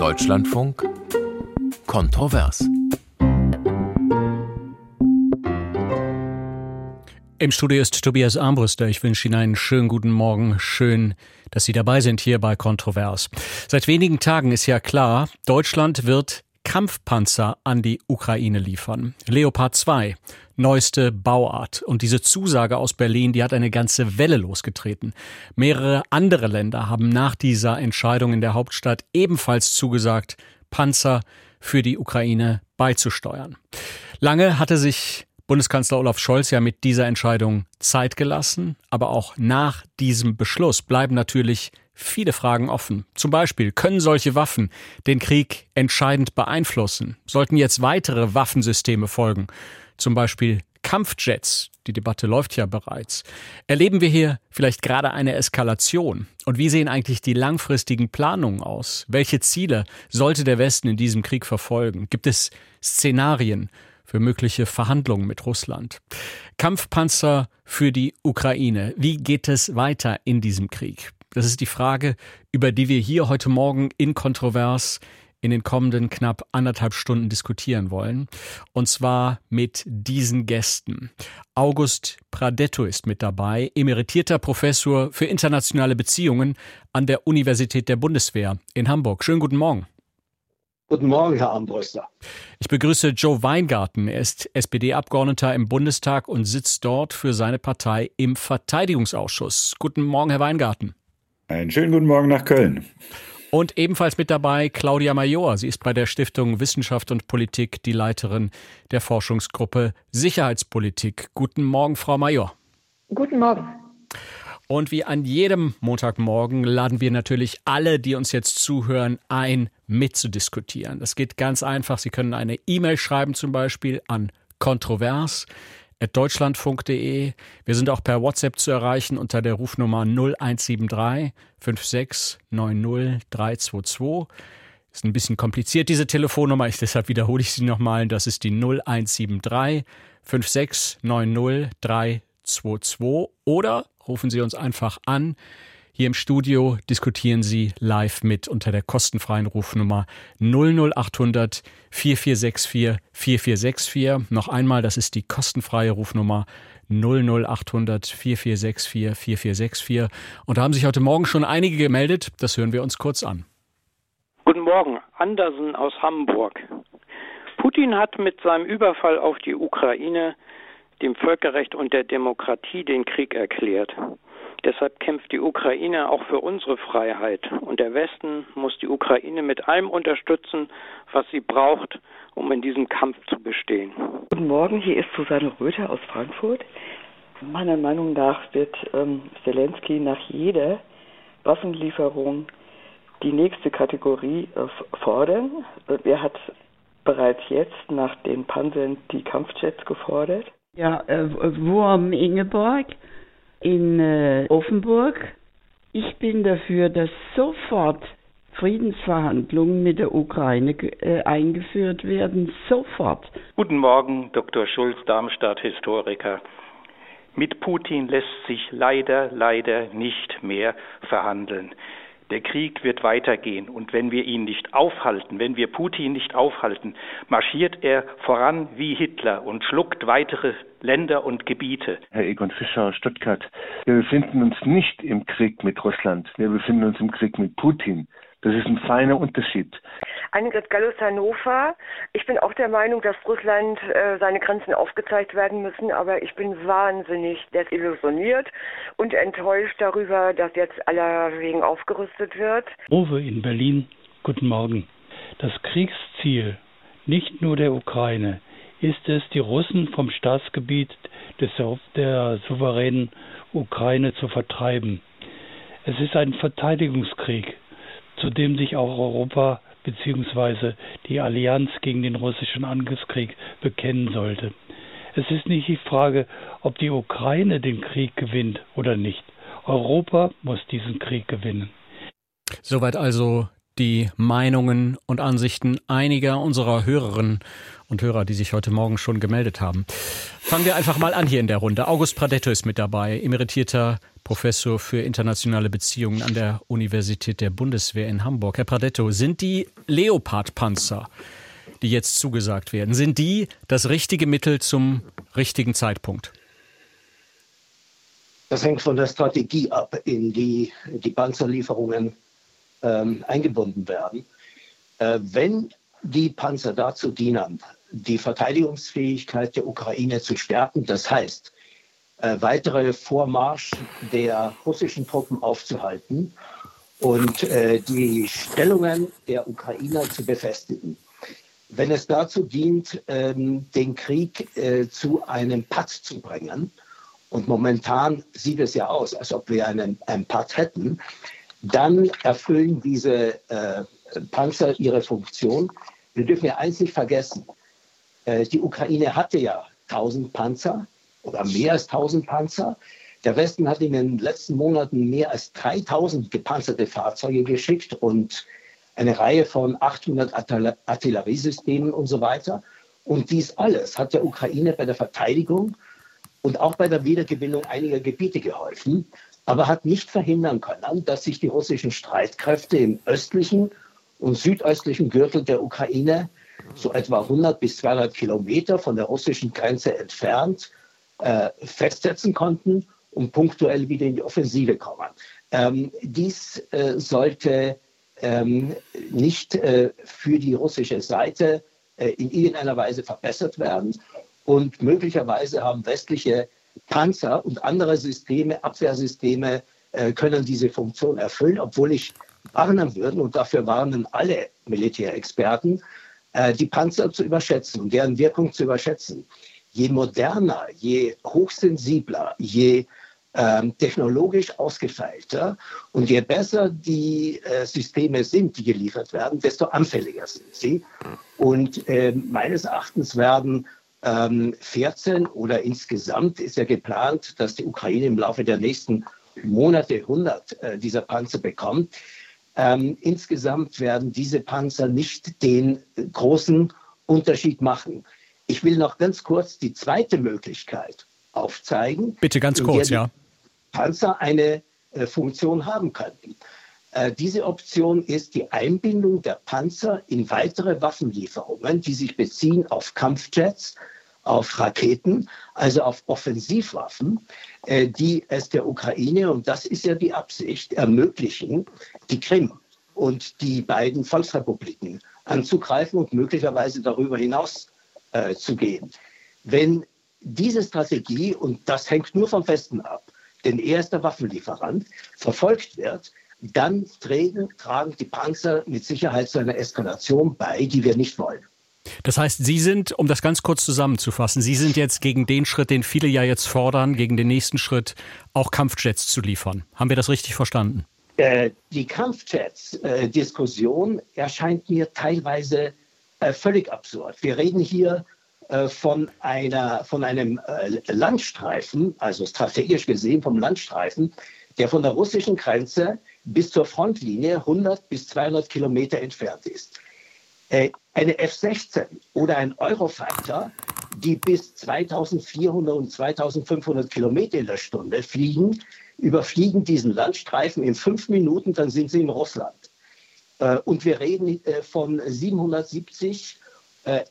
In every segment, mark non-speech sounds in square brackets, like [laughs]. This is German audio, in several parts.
Deutschlandfunk Kontrovers. Im Studio ist Tobias Armbruster. Ich wünsche Ihnen einen schönen guten Morgen. Schön, dass Sie dabei sind hier bei Kontrovers. Seit wenigen Tagen ist ja klar, Deutschland wird Kampfpanzer an die Ukraine liefern. Leopard 2, neueste Bauart. Und diese Zusage aus Berlin, die hat eine ganze Welle losgetreten. Mehrere andere Länder haben nach dieser Entscheidung in der Hauptstadt ebenfalls zugesagt, Panzer für die Ukraine beizusteuern. Lange hatte sich Bundeskanzler Olaf Scholz ja mit dieser Entscheidung Zeit gelassen, aber auch nach diesem Beschluss bleiben natürlich viele Fragen offen. Zum Beispiel, können solche Waffen den Krieg entscheidend beeinflussen? Sollten jetzt weitere Waffensysteme folgen? Zum Beispiel Kampfjets, die Debatte läuft ja bereits. Erleben wir hier vielleicht gerade eine Eskalation? Und wie sehen eigentlich die langfristigen Planungen aus? Welche Ziele sollte der Westen in diesem Krieg verfolgen? Gibt es Szenarien für mögliche Verhandlungen mit Russland? Kampfpanzer für die Ukraine. Wie geht es weiter in diesem Krieg? Das ist die Frage, über die wir hier heute Morgen in Kontrovers in den kommenden knapp anderthalb Stunden diskutieren wollen. Und zwar mit diesen Gästen. August Pradetto ist mit dabei, emeritierter Professor für internationale Beziehungen an der Universität der Bundeswehr in Hamburg. Schönen guten Morgen. Guten Morgen, Herr Armbruster. Ich begrüße Joe Weingarten. Er ist SPD-Abgeordneter im Bundestag und sitzt dort für seine Partei im Verteidigungsausschuss. Guten Morgen, Herr Weingarten. Einen schönen guten Morgen nach Köln. Und ebenfalls mit dabei Claudia Major. Sie ist bei der Stiftung Wissenschaft und Politik die Leiterin der Forschungsgruppe Sicherheitspolitik. Guten Morgen, Frau Major. Guten Morgen. Und wie an jedem Montagmorgen laden wir natürlich alle, die uns jetzt zuhören, ein, mitzudiskutieren. Das geht ganz einfach. Sie können eine E-Mail schreiben, zum Beispiel an kontrovers deutschlandfunk.de. Wir sind auch per WhatsApp zu erreichen unter der Rufnummer 0173 5690 322. Ist ein bisschen kompliziert, diese Telefonnummer. Ich, deshalb wiederhole ich sie nochmal. Das ist die 0173 5690 322. Oder rufen Sie uns einfach an hier im Studio diskutieren Sie live mit unter der kostenfreien Rufnummer 00800 4464 4464. Noch einmal, das ist die kostenfreie Rufnummer 00800 4464 4464. Und da haben sich heute Morgen schon einige gemeldet. Das hören wir uns kurz an. Guten Morgen, Andersen aus Hamburg. Putin hat mit seinem Überfall auf die Ukraine dem Völkerrecht und der Demokratie den Krieg erklärt. Deshalb kämpft die Ukraine auch für unsere Freiheit. Und der Westen muss die Ukraine mit allem unterstützen, was sie braucht, um in diesem Kampf zu bestehen. Guten Morgen, hier ist Susanne Röther aus Frankfurt. Meiner Meinung nach wird ähm, Zelensky nach jeder Waffenlieferung die nächste Kategorie äh, fordern. Er hat bereits jetzt nach den Panzern die Kampfjets gefordert. Ja, äh, Wurm Ingeborg in äh, Offenburg. Ich bin dafür, dass sofort Friedensverhandlungen mit der Ukraine äh, eingeführt werden. Sofort. Guten Morgen, Dr. Schulz, Darmstadt, Historiker. Mit Putin lässt sich leider, leider nicht mehr verhandeln. Der Krieg wird weitergehen und wenn wir ihn nicht aufhalten, wenn wir Putin nicht aufhalten, marschiert er voran wie Hitler und schluckt weitere Länder und Gebiete. Herr Egon Fischer Stuttgart, wir befinden uns nicht im Krieg mit Russland, wir befinden uns im Krieg mit Putin. Das ist ein feiner Unterschied. Annegret Gallus Hannover. Ich bin auch der Meinung, dass Russland äh, seine Grenzen aufgezeigt werden müssen, aber ich bin wahnsinnig desillusioniert und enttäuscht darüber, dass jetzt allerwegen aufgerüstet wird. Uwe in Berlin, guten Morgen. Das Kriegsziel nicht nur der Ukraine ist es, die Russen vom Staatsgebiet des, der souveränen Ukraine zu vertreiben. Es ist ein Verteidigungskrieg zu dem sich auch Europa bzw. die Allianz gegen den russischen Angriffskrieg bekennen sollte. Es ist nicht die Frage, ob die Ukraine den Krieg gewinnt oder nicht. Europa muss diesen Krieg gewinnen. Soweit also die Meinungen und Ansichten einiger unserer Hörerinnen und Hörer, die sich heute Morgen schon gemeldet haben. Fangen wir einfach mal an hier in der Runde. August Pradetto ist mit dabei, emeritierter Professor für internationale Beziehungen an der Universität der Bundeswehr in Hamburg. Herr Pradetto, sind die Leopard-Panzer, die jetzt zugesagt werden, sind die das richtige Mittel zum richtigen Zeitpunkt? Das hängt von der Strategie ab, in die die Panzerlieferungen ähm, eingebunden werden. Äh, wenn die Panzer dazu dienen, die Verteidigungsfähigkeit der Ukraine zu stärken, das heißt, äh, weitere Vormarsch der russischen Truppen aufzuhalten und äh, die Stellungen der Ukrainer zu befestigen. Wenn es dazu dient, ähm, den Krieg äh, zu einem Patt zu bringen, und momentan sieht es ja aus, als ob wir einen, einen Part hätten, dann erfüllen diese äh, Panzer ihre Funktion. Wir dürfen ja eins nicht vergessen. Äh, die Ukraine hatte ja 1000 Panzer oder mehr als 1000 Panzer. Der Westen hat in den letzten Monaten mehr als 3000 gepanzerte Fahrzeuge geschickt und eine Reihe von 800 Artilleriesystemen und so weiter. Und dies alles hat der Ukraine bei der Verteidigung und auch bei der Wiedergewinnung einiger Gebiete geholfen, aber hat nicht verhindern können, dass sich die russischen Streitkräfte im östlichen und südöstlichen Gürtel der Ukraine, so etwa 100 bis 200 Kilometer von der russischen Grenze entfernt, äh, festsetzen konnten und punktuell wieder in die Offensive kommen. Ähm, dies äh, sollte ähm, nicht äh, für die russische Seite äh, in irgendeiner Weise verbessert werden. Und möglicherweise haben westliche Panzer und andere Systeme, Abwehrsysteme, äh, können diese Funktion erfüllen, obwohl ich warnen würde, und dafür warnen alle Militärexperten, äh, die Panzer zu überschätzen und deren Wirkung zu überschätzen. Je moderner, je hochsensibler, je ähm, technologisch ausgefeilter und je besser die äh, Systeme sind, die geliefert werden, desto anfälliger sind sie. Und äh, meines Erachtens werden 14 ähm, oder insgesamt ist ja geplant, dass die Ukraine im Laufe der nächsten Monate 100 äh, dieser Panzer bekommt. Ähm, insgesamt werden diese Panzer nicht den großen Unterschied machen. Ich will noch ganz kurz die zweite Möglichkeit aufzeigen. Bitte ganz kurz, ja. Panzer eine äh, Funktion haben könnten. Äh, diese Option ist die Einbindung der Panzer in weitere Waffenlieferungen, die sich beziehen auf Kampfjets, auf Raketen, also auf Offensivwaffen, äh, die es der Ukraine, und das ist ja die Absicht, ermöglichen, die Krim und die beiden Volksrepubliken anzugreifen und möglicherweise darüber hinaus äh, zu gehen. Wenn diese Strategie, und das hängt nur vom Westen ab, denn er ist der Waffenlieferant, verfolgt wird, dann tragen, tragen die Panzer mit Sicherheit zu einer Eskalation bei, die wir nicht wollen. Das heißt, Sie sind, um das ganz kurz zusammenzufassen, Sie sind jetzt gegen den Schritt, den viele ja jetzt fordern, gegen den nächsten Schritt, auch Kampfjets zu liefern. Haben wir das richtig verstanden? Äh, die Kampfjets-Diskussion äh, erscheint mir teilweise äh, völlig absurd. Wir reden hier äh, von, einer, von einem äh, Landstreifen, also strategisch gesehen vom Landstreifen, der von der russischen Grenze bis zur Frontlinie 100 bis 200 Kilometer entfernt ist. Äh, eine F-16 oder ein Eurofighter, die bis 2400 und 2500 Kilometer in der Stunde fliegen, überfliegen diesen Landstreifen in fünf Minuten, dann sind sie in Russland. Äh, und wir reden äh, von 770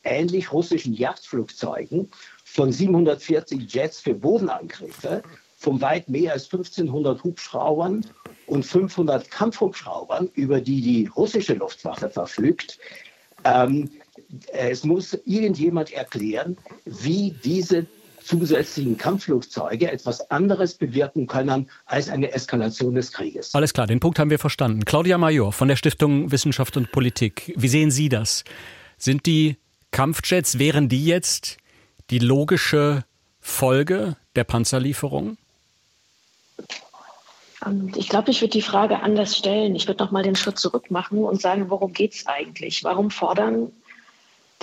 ähnlich russischen Jagdflugzeugen, von 740 Jets für Bodenangriffe, von weit mehr als 1500 Hubschraubern und 500 Kampfhubschraubern, über die die russische Luftwaffe verfügt. Ähm, es muss irgendjemand erklären, wie diese zusätzlichen Kampfflugzeuge etwas anderes bewirken können als eine Eskalation des Krieges. Alles klar, den Punkt haben wir verstanden. Claudia Major von der Stiftung Wissenschaft und Politik. Wie sehen Sie das? Sind die Kampfjets, wären die jetzt die logische Folge der Panzerlieferung? Ähm, ich glaube, ich würde die Frage anders stellen. Ich würde noch mal den Schritt zurück machen und sagen, worum geht es eigentlich? Warum fordern,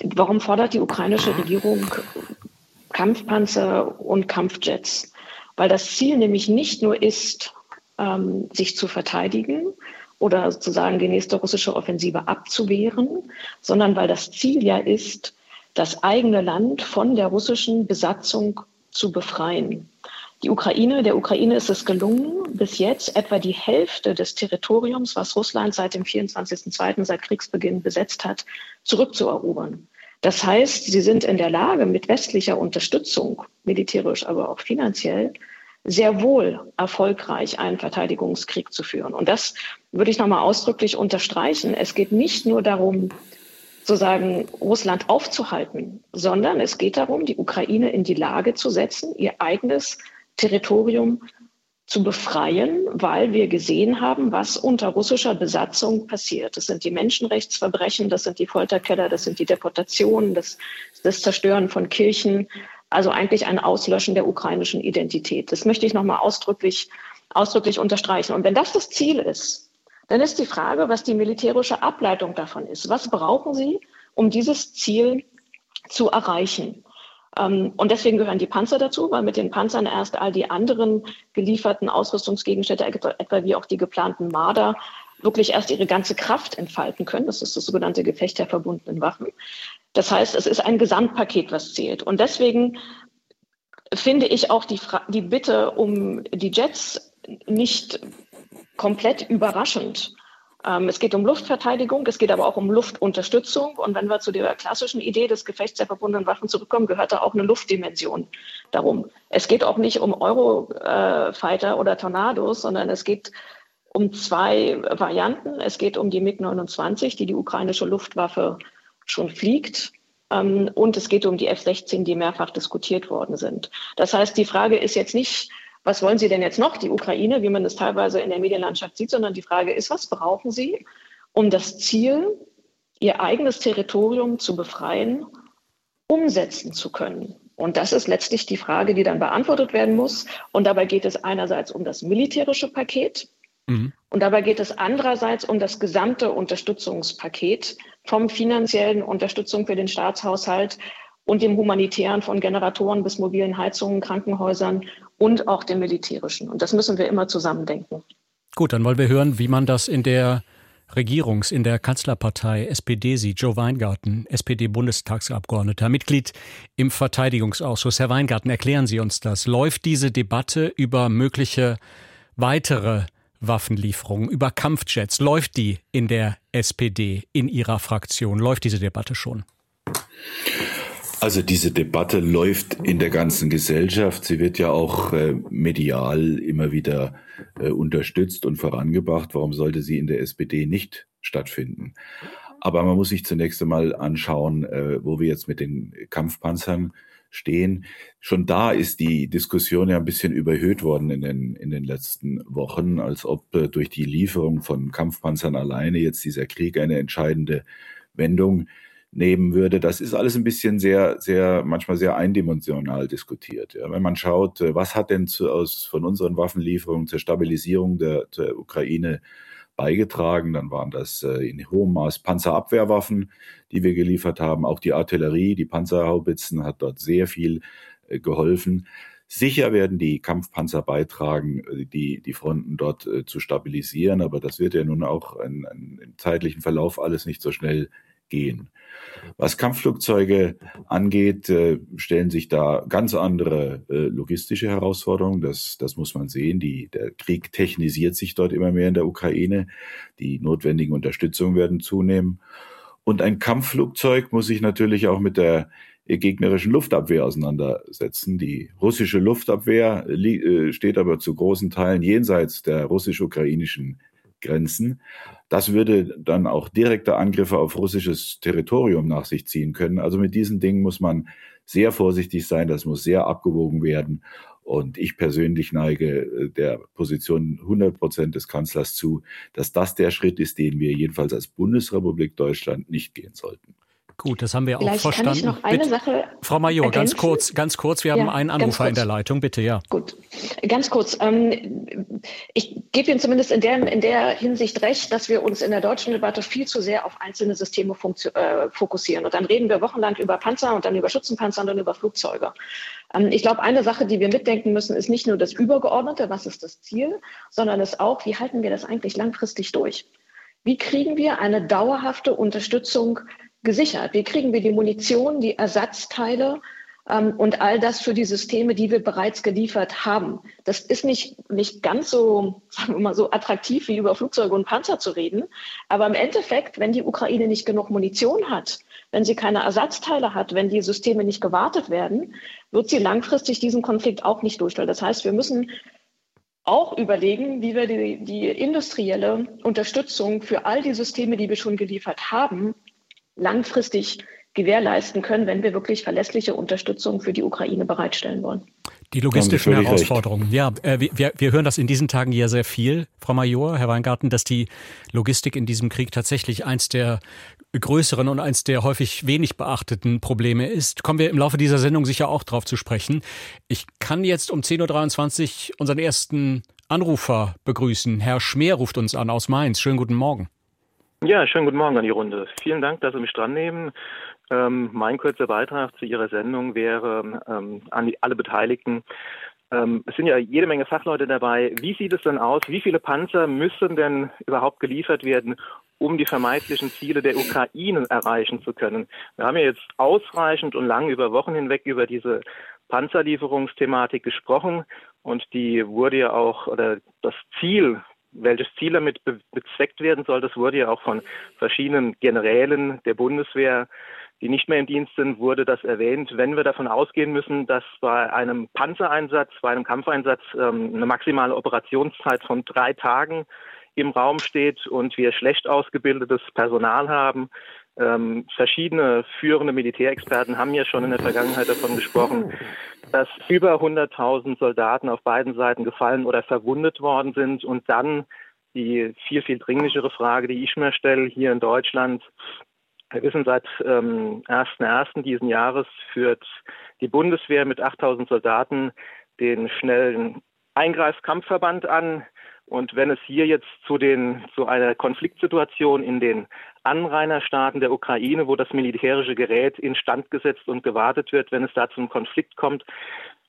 warum fordert die ukrainische Regierung Kampfpanzer und Kampfjets? Weil das Ziel nämlich nicht nur ist, ähm, sich zu verteidigen, oder sozusagen die nächste russische Offensive abzuwehren, sondern weil das Ziel ja ist, das eigene Land von der russischen Besatzung zu befreien. Die Ukraine, der Ukraine ist es gelungen, bis jetzt etwa die Hälfte des Territoriums, was Russland seit dem 24.02., seit Kriegsbeginn besetzt hat, zurückzuerobern. Das heißt, sie sind in der Lage, mit westlicher Unterstützung, militärisch, aber auch finanziell, sehr wohl erfolgreich einen Verteidigungskrieg zu führen. Und das würde ich nochmal ausdrücklich unterstreichen. Es geht nicht nur darum, sozusagen Russland aufzuhalten, sondern es geht darum, die Ukraine in die Lage zu setzen, ihr eigenes Territorium zu befreien, weil wir gesehen haben, was unter russischer Besatzung passiert. Das sind die Menschenrechtsverbrechen, das sind die Folterkeller, das sind die Deportationen, das, das Zerstören von Kirchen, also eigentlich ein Auslöschen der ukrainischen Identität. Das möchte ich nochmal ausdrücklich, ausdrücklich unterstreichen. Und wenn das das Ziel ist, dann ist die Frage, was die militärische Ableitung davon ist. Was brauchen Sie, um dieses Ziel zu erreichen? Ähm, und deswegen gehören die Panzer dazu, weil mit den Panzern erst all die anderen gelieferten Ausrüstungsgegenstände, etwa wie auch die geplanten Marder, wirklich erst ihre ganze Kraft entfalten können. Das ist das sogenannte Gefecht der verbundenen Waffen. Das heißt, es ist ein Gesamtpaket, was zählt. Und deswegen finde ich auch die, Fra die Bitte um die Jets nicht komplett überraschend. Ähm, es geht um Luftverteidigung, es geht aber auch um Luftunterstützung. Und wenn wir zu der klassischen Idee des Gefechts der verbundenen Waffen zurückkommen, gehört da auch eine Luftdimension darum. Es geht auch nicht um Eurofighter oder Tornados, sondern es geht um zwei Varianten. Es geht um die MiG-29, die die ukrainische Luftwaffe schon fliegt. Ähm, und es geht um die F-16, die mehrfach diskutiert worden sind. Das heißt, die Frage ist jetzt nicht, was wollen Sie denn jetzt noch, die Ukraine, wie man es teilweise in der Medienlandschaft sieht, sondern die Frage ist, was brauchen Sie, um das Ziel, Ihr eigenes Territorium zu befreien, umsetzen zu können? Und das ist letztlich die Frage, die dann beantwortet werden muss. Und dabei geht es einerseits um das militärische Paket, Mhm. Und dabei geht es andererseits um das gesamte Unterstützungspaket vom finanziellen Unterstützung für den Staatshaushalt und dem humanitären von Generatoren bis mobilen Heizungen, Krankenhäusern und auch dem militärischen. Und das müssen wir immer zusammendenken. Gut, dann wollen wir hören, wie man das in der Regierungs-, in der Kanzlerpartei SPD sieht. Joe Weingarten, SPD-Bundestagsabgeordneter, Mitglied im Verteidigungsausschuss. Herr Weingarten, erklären Sie uns das. Läuft diese Debatte über mögliche weitere Waffenlieferungen, über Kampfjets. Läuft die in der SPD, in Ihrer Fraktion? Läuft diese Debatte schon? Also diese Debatte läuft in der ganzen Gesellschaft. Sie wird ja auch äh, medial immer wieder äh, unterstützt und vorangebracht. Warum sollte sie in der SPD nicht stattfinden? Aber man muss sich zunächst einmal anschauen, äh, wo wir jetzt mit den Kampfpanzern stehen. Schon da ist die Diskussion ja ein bisschen überhöht worden in den, in den letzten Wochen, als ob durch die Lieferung von Kampfpanzern alleine jetzt dieser Krieg eine entscheidende Wendung nehmen würde. Das ist alles ein bisschen sehr, sehr, manchmal sehr eindimensional diskutiert. Ja, wenn man schaut, äh, was hat denn zu, aus, von unseren Waffenlieferungen zur Stabilisierung der, der Ukraine beigetragen. Dann waren das äh, in hohem Maß Panzerabwehrwaffen, die wir geliefert haben. Auch die Artillerie, die Panzerhaubitzen hat dort sehr viel äh, geholfen. Sicher werden die Kampfpanzer beitragen, die, die Fronten dort zu stabilisieren, aber das wird ja nun auch in, in, im zeitlichen Verlauf alles nicht so schnell gehen. Was Kampfflugzeuge angeht, äh, stellen sich da ganz andere äh, logistische Herausforderungen. Das, das muss man sehen. Die, der Krieg technisiert sich dort immer mehr in der Ukraine. Die notwendigen Unterstützungen werden zunehmen. Und ein Kampfflugzeug muss sich natürlich auch mit der gegnerischen Luftabwehr auseinandersetzen. Die russische Luftabwehr äh, steht aber zu großen Teilen jenseits der russisch-ukrainischen Grenzen. Das würde dann auch direkte Angriffe auf russisches Territorium nach sich ziehen können. Also mit diesen Dingen muss man sehr vorsichtig sein, das muss sehr abgewogen werden. Und ich persönlich neige äh, der Position 100 Prozent des Kanzlers zu, dass das der Schritt ist, den wir jedenfalls als Bundesrepublik Deutschland nicht gehen sollten. Gut, das haben wir Vielleicht auch verstanden. Kann ich noch eine Bitte. Sache Frau Major, ergänzen? ganz kurz, ganz kurz, wir haben ja, einen Anrufer in der Leitung, bitte, ja. Gut, ganz kurz. Ähm, ich gebe Ihnen zumindest in der, in der Hinsicht recht, dass wir uns in der deutschen Debatte viel zu sehr auf einzelne Systeme äh, fokussieren. Und dann reden wir wochenlang über Panzer und dann über Schützenpanzer und dann über Flugzeuge. Ähm, ich glaube, eine Sache, die wir mitdenken müssen, ist nicht nur das Übergeordnete, was ist das Ziel, sondern es auch, wie halten wir das eigentlich langfristig durch? Wie kriegen wir eine dauerhafte Unterstützung gesichert? Wie kriegen wir die Munition, die Ersatzteile ähm, und all das für die Systeme, die wir bereits geliefert haben? Das ist nicht, nicht ganz so, [laughs] sagen wir mal, so attraktiv wie über Flugzeuge und Panzer zu reden. Aber im Endeffekt, wenn die Ukraine nicht genug Munition hat, wenn sie keine Ersatzteile hat, wenn die Systeme nicht gewartet werden, wird sie langfristig diesen Konflikt auch nicht durchstellen. Das heißt, wir müssen auch überlegen, wie wir die, die industrielle Unterstützung für all die Systeme, die wir schon geliefert haben, langfristig gewährleisten können, wenn wir wirklich verlässliche Unterstützung für die Ukraine bereitstellen wollen. Die logistischen Herausforderungen. Ja, äh, wir, wir hören das in diesen Tagen ja sehr viel, Frau Major, Herr Weingarten, dass die Logistik in diesem Krieg tatsächlich eins der größeren und eins der häufig wenig beachteten Probleme ist. Kommen wir im Laufe dieser Sendung sicher auch drauf zu sprechen. Ich kann jetzt um 10.23 Uhr unseren ersten Anrufer begrüßen. Herr Schmer ruft uns an aus Mainz. Schönen guten Morgen. Ja, schönen guten Morgen an die Runde. Vielen Dank, dass Sie mich dran nehmen. Ähm, mein kurzer Beitrag zu Ihrer Sendung wäre ähm, an die, alle Beteiligten. Ähm, es sind ja jede Menge Fachleute dabei. Wie sieht es denn aus? Wie viele Panzer müssen denn überhaupt geliefert werden, um die vermeintlichen Ziele der Ukraine erreichen zu können? Wir haben ja jetzt ausreichend und lang über Wochen hinweg über diese Panzerlieferungsthematik gesprochen und die wurde ja auch, oder das Ziel welches Ziel damit be bezweckt werden soll, das wurde ja auch von verschiedenen Generälen der Bundeswehr, die nicht mehr im Dienst sind, wurde das erwähnt. Wenn wir davon ausgehen müssen, dass bei einem Panzereinsatz, bei einem Kampfeinsatz ähm, eine maximale Operationszeit von drei Tagen im Raum steht und wir schlecht ausgebildetes Personal haben, ähm, verschiedene führende Militärexperten haben ja schon in der Vergangenheit davon gesprochen, dass über 100.000 Soldaten auf beiden Seiten gefallen oder verwundet worden sind. Und dann die viel, viel dringlichere Frage, die ich mir stelle, hier in Deutschland. Wir wissen, seit ähm, 1.1. diesen Jahres führt die Bundeswehr mit 8.000 Soldaten den schnellen Eingreifkampfverband an. Und wenn es hier jetzt zu, den, zu einer Konfliktsituation in den Anrainerstaaten der Ukraine, wo das militärische Gerät instand gesetzt und gewartet wird, wenn es da zum Konflikt kommt,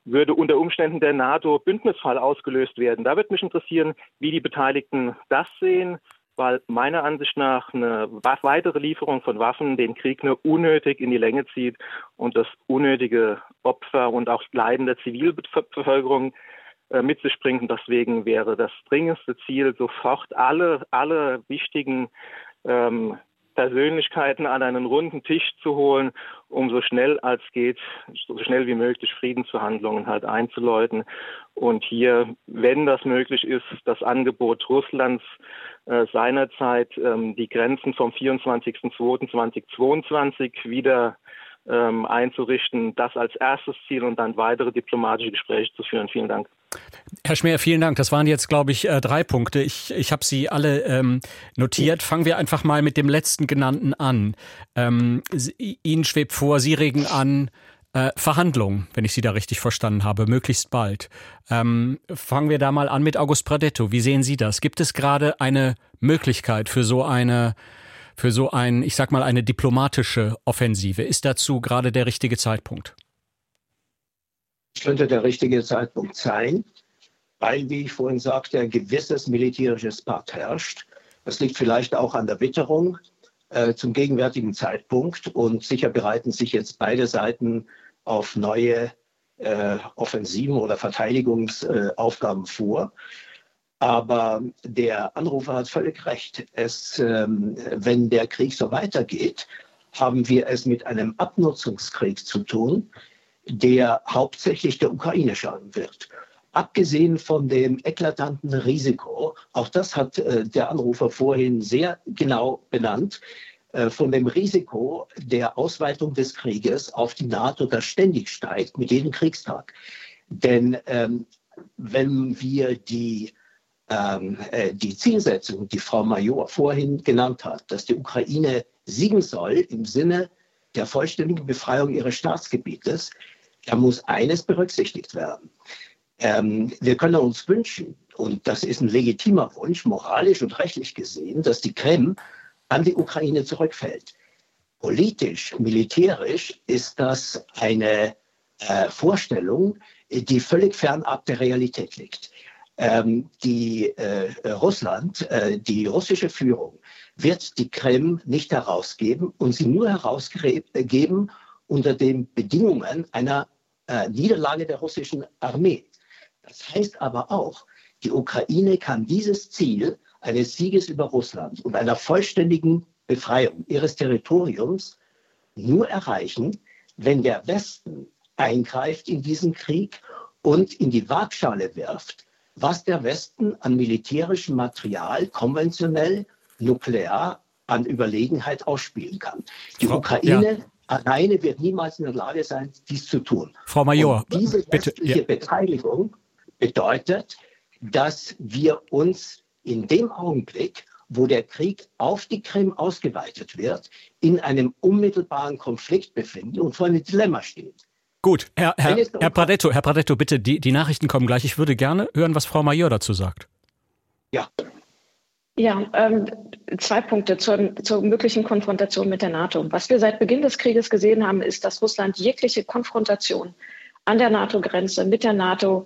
würde unter Umständen der NATO-Bündnisfall ausgelöst werden. Da würde mich interessieren, wie die Beteiligten das sehen, weil meiner Ansicht nach eine weitere Lieferung von Waffen den Krieg nur unnötig in die Länge zieht und das unnötige Opfer und auch Leiden der Zivilbevölkerung mit sich bringt. Und deswegen wäre das dringendste Ziel, sofort alle, alle wichtigen ähm, Persönlichkeiten an einen runden Tisch zu holen, um so schnell als geht, so schnell wie möglich Friedensverhandlungen halt einzuläuten. Und hier, wenn das möglich ist, das Angebot Russlands äh, seinerzeit ähm, die Grenzen vom 24.02.2022 wieder ähm, einzurichten, das als erstes Ziel und dann weitere diplomatische Gespräche zu führen. Vielen Dank. Herr Schmer, vielen Dank. Das waren jetzt, glaube ich, äh, drei Punkte. Ich, ich habe sie alle ähm, notiert. Fangen wir einfach mal mit dem letzten genannten an. Ähm, Ihnen schwebt vor, Sie regen an, äh, Verhandlungen, wenn ich Sie da richtig verstanden habe, möglichst bald. Ähm, fangen wir da mal an mit August Pradetto. Wie sehen Sie das? Gibt es gerade eine Möglichkeit für so eine für so ein, ich sag mal, eine diplomatische Offensive? Ist dazu gerade der richtige Zeitpunkt? Es könnte der richtige Zeitpunkt sein, weil, wie ich vorhin sagte, ein gewisses militärisches Part herrscht. Das liegt vielleicht auch an der Witterung äh, zum gegenwärtigen Zeitpunkt und sicher bereiten sich jetzt beide Seiten auf neue äh, Offensiven oder Verteidigungsaufgaben äh, vor. Aber der Anrufer hat völlig recht. Es, ähm, wenn der Krieg so weitergeht, haben wir es mit einem Abnutzungskrieg zu tun, der hauptsächlich der Ukraine schaden wird. Abgesehen von dem eklatanten Risiko, auch das hat äh, der Anrufer vorhin sehr genau benannt, äh, von dem Risiko der Ausweitung des Krieges auf die NATO, das ständig steigt mit jedem Kriegstag. Denn ähm, wenn wir die ähm, äh, die Zielsetzung, die Frau Major vorhin genannt hat, dass die Ukraine siegen soll im Sinne der vollständigen Befreiung ihres Staatsgebietes, da muss eines berücksichtigt werden. Ähm, wir können uns wünschen, und das ist ein legitimer Wunsch, moralisch und rechtlich gesehen, dass die Krim an die Ukraine zurückfällt. Politisch, militärisch ist das eine äh, Vorstellung, die völlig fernab der Realität liegt. Ähm, die äh, Russland, äh, die russische Führung wird die Krim nicht herausgeben und sie nur herausgeben unter den Bedingungen einer äh, Niederlage der russischen Armee. Das heißt aber auch, die Ukraine kann dieses Ziel eines Sieges über Russland und einer vollständigen Befreiung ihres Territoriums nur erreichen, wenn der Westen eingreift in diesen Krieg und in die Waagschale wirft, was der Westen an militärischem Material konventionell, nuklear an Überlegenheit ausspielen kann. Die Frau, Ukraine ja. alleine wird niemals in der Lage sein, dies zu tun. Frau Major, und diese westliche ja. Beteiligung bedeutet, dass wir uns in dem Augenblick, wo der Krieg auf die Krim ausgeweitet wird, in einem unmittelbaren Konflikt befinden und vor einem Dilemma stehen. Gut, Herr, Herr, Herr Pradetto, Herr Pradetto, bitte, die, die Nachrichten kommen gleich. Ich würde gerne hören, was Frau Major dazu sagt. Ja. Ja, ähm, zwei Punkte zur, zur möglichen Konfrontation mit der NATO. Was wir seit Beginn des Krieges gesehen haben, ist, dass Russland jegliche Konfrontation an der NATO-Grenze mit der NATO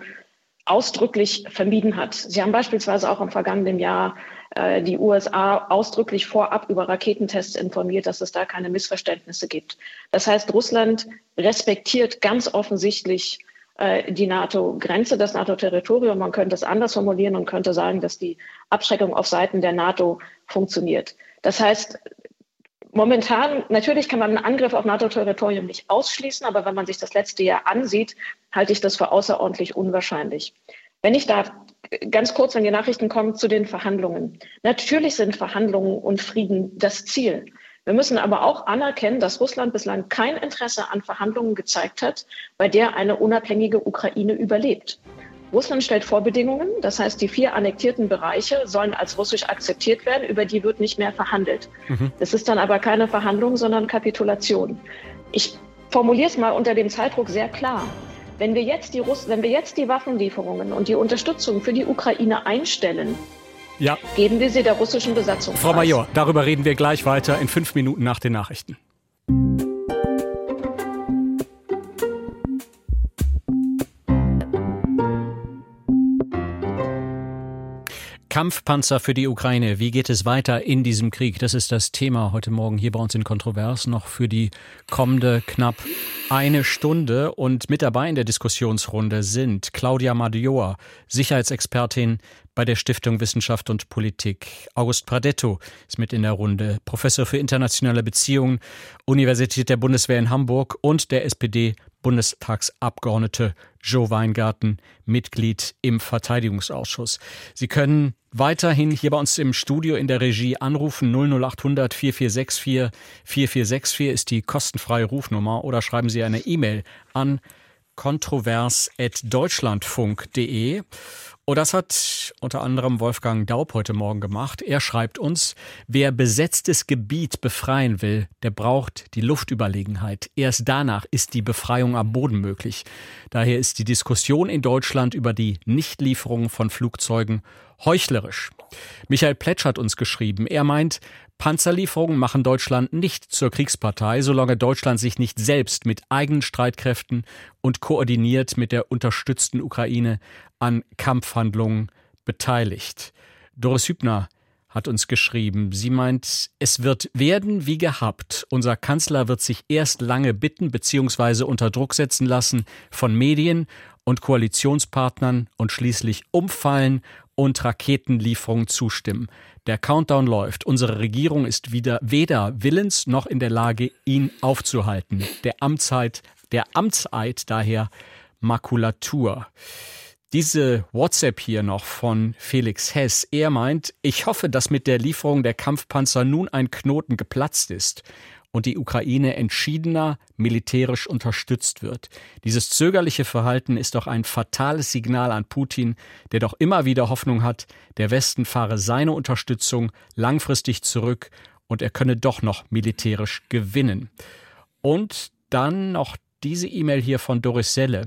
ausdrücklich vermieden hat. Sie haben beispielsweise auch im vergangenen Jahr äh, die USA ausdrücklich vorab über Raketentests informiert, dass es da keine Missverständnisse gibt. Das heißt, Russland respektiert ganz offensichtlich äh, die NATO-Grenze, das NATO-Territorium. Man könnte es anders formulieren und könnte sagen, dass die Abschreckung auf Seiten der NATO funktioniert. Das heißt, momentan, natürlich kann man einen Angriff auf NATO-Territorium nicht ausschließen, aber wenn man sich das letzte Jahr ansieht, halte ich das für außerordentlich unwahrscheinlich. Wenn ich da ganz kurz, wenn die Nachrichten kommen, zu den Verhandlungen. Natürlich sind Verhandlungen und Frieden das Ziel. Wir müssen aber auch anerkennen, dass Russland bislang kein Interesse an Verhandlungen gezeigt hat, bei der eine unabhängige Ukraine überlebt. Russland stellt Vorbedingungen, das heißt, die vier annektierten Bereiche sollen als russisch akzeptiert werden, über die wird nicht mehr verhandelt. Mhm. Das ist dann aber keine Verhandlung, sondern Kapitulation. Ich formuliere es mal unter dem Zeitdruck sehr klar. Wenn wir, jetzt die Russ wenn wir jetzt die Waffenlieferungen und die Unterstützung für die Ukraine einstellen, ja. geben wir sie der russischen Besatzung. Frau Major, darüber reden wir gleich weiter in fünf Minuten nach den Nachrichten. Kampfpanzer für die Ukraine. Wie geht es weiter in diesem Krieg? Das ist das Thema heute Morgen hier bei uns in Kontrovers noch für die kommende knapp eine Stunde. Und mit dabei in der Diskussionsrunde sind Claudia Madior, Sicherheitsexpertin bei der Stiftung Wissenschaft und Politik. August Pradetto ist mit in der Runde, Professor für internationale Beziehungen, Universität der Bundeswehr in Hamburg und der SPD Bundestagsabgeordnete Joe Weingarten, Mitglied im Verteidigungsausschuss. Sie können weiterhin hier bei uns im Studio in der Regie anrufen 00800 4464 4464 ist die kostenfreie Rufnummer oder schreiben Sie eine E-Mail an kontrovers.deutschlandfunk.de. Und das hat unter anderem Wolfgang Daub heute Morgen gemacht. Er schreibt uns, wer besetztes Gebiet befreien will, der braucht die Luftüberlegenheit. Erst danach ist die Befreiung am Boden möglich. Daher ist die Diskussion in Deutschland über die Nichtlieferung von Flugzeugen heuchlerisch. Michael Pletsch hat uns geschrieben. Er meint, Panzerlieferungen machen Deutschland nicht zur Kriegspartei, solange Deutschland sich nicht selbst mit eigenen Streitkräften und koordiniert mit der unterstützten Ukraine an Kampfhandlungen beteiligt. Doris Hübner hat uns geschrieben. Sie meint, es wird werden wie gehabt. Unser Kanzler wird sich erst lange bitten bzw. unter Druck setzen lassen von Medien und Koalitionspartnern und schließlich umfallen und Raketenlieferungen zustimmen. Der Countdown läuft. Unsere Regierung ist wieder weder willens noch in der Lage, ihn aufzuhalten. Der Amtszeit, der Amtseid daher Makulatur. Diese WhatsApp hier noch von Felix Hess. Er meint, ich hoffe, dass mit der Lieferung der Kampfpanzer nun ein Knoten geplatzt ist und die Ukraine entschiedener militärisch unterstützt wird. Dieses zögerliche Verhalten ist doch ein fatales Signal an Putin, der doch immer wieder Hoffnung hat, der Westen fahre seine Unterstützung langfristig zurück und er könne doch noch militärisch gewinnen. Und dann noch diese E-Mail hier von Doris Selle.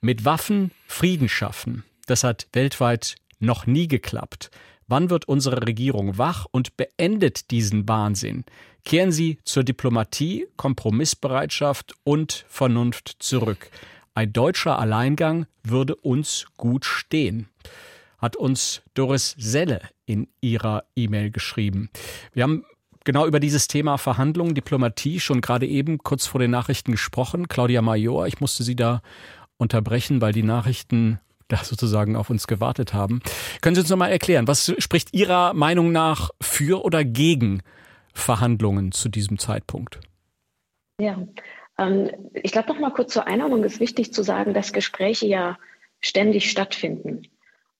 Mit Waffen Frieden schaffen. Das hat weltweit noch nie geklappt. Wann wird unsere Regierung wach und beendet diesen Wahnsinn? Kehren Sie zur Diplomatie, Kompromissbereitschaft und Vernunft zurück. Ein deutscher Alleingang würde uns gut stehen, hat uns Doris Selle in ihrer E-Mail geschrieben. Wir haben genau über dieses Thema Verhandlungen, Diplomatie schon gerade eben kurz vor den Nachrichten gesprochen. Claudia Major, ich musste Sie da unterbrechen, weil die Nachrichten da sozusagen auf uns gewartet haben. Können Sie uns nochmal erklären, was spricht Ihrer Meinung nach für oder gegen Verhandlungen zu diesem Zeitpunkt? Ja, ähm, ich glaube noch mal kurz zur Einordnung ist wichtig zu sagen, dass Gespräche ja ständig stattfinden.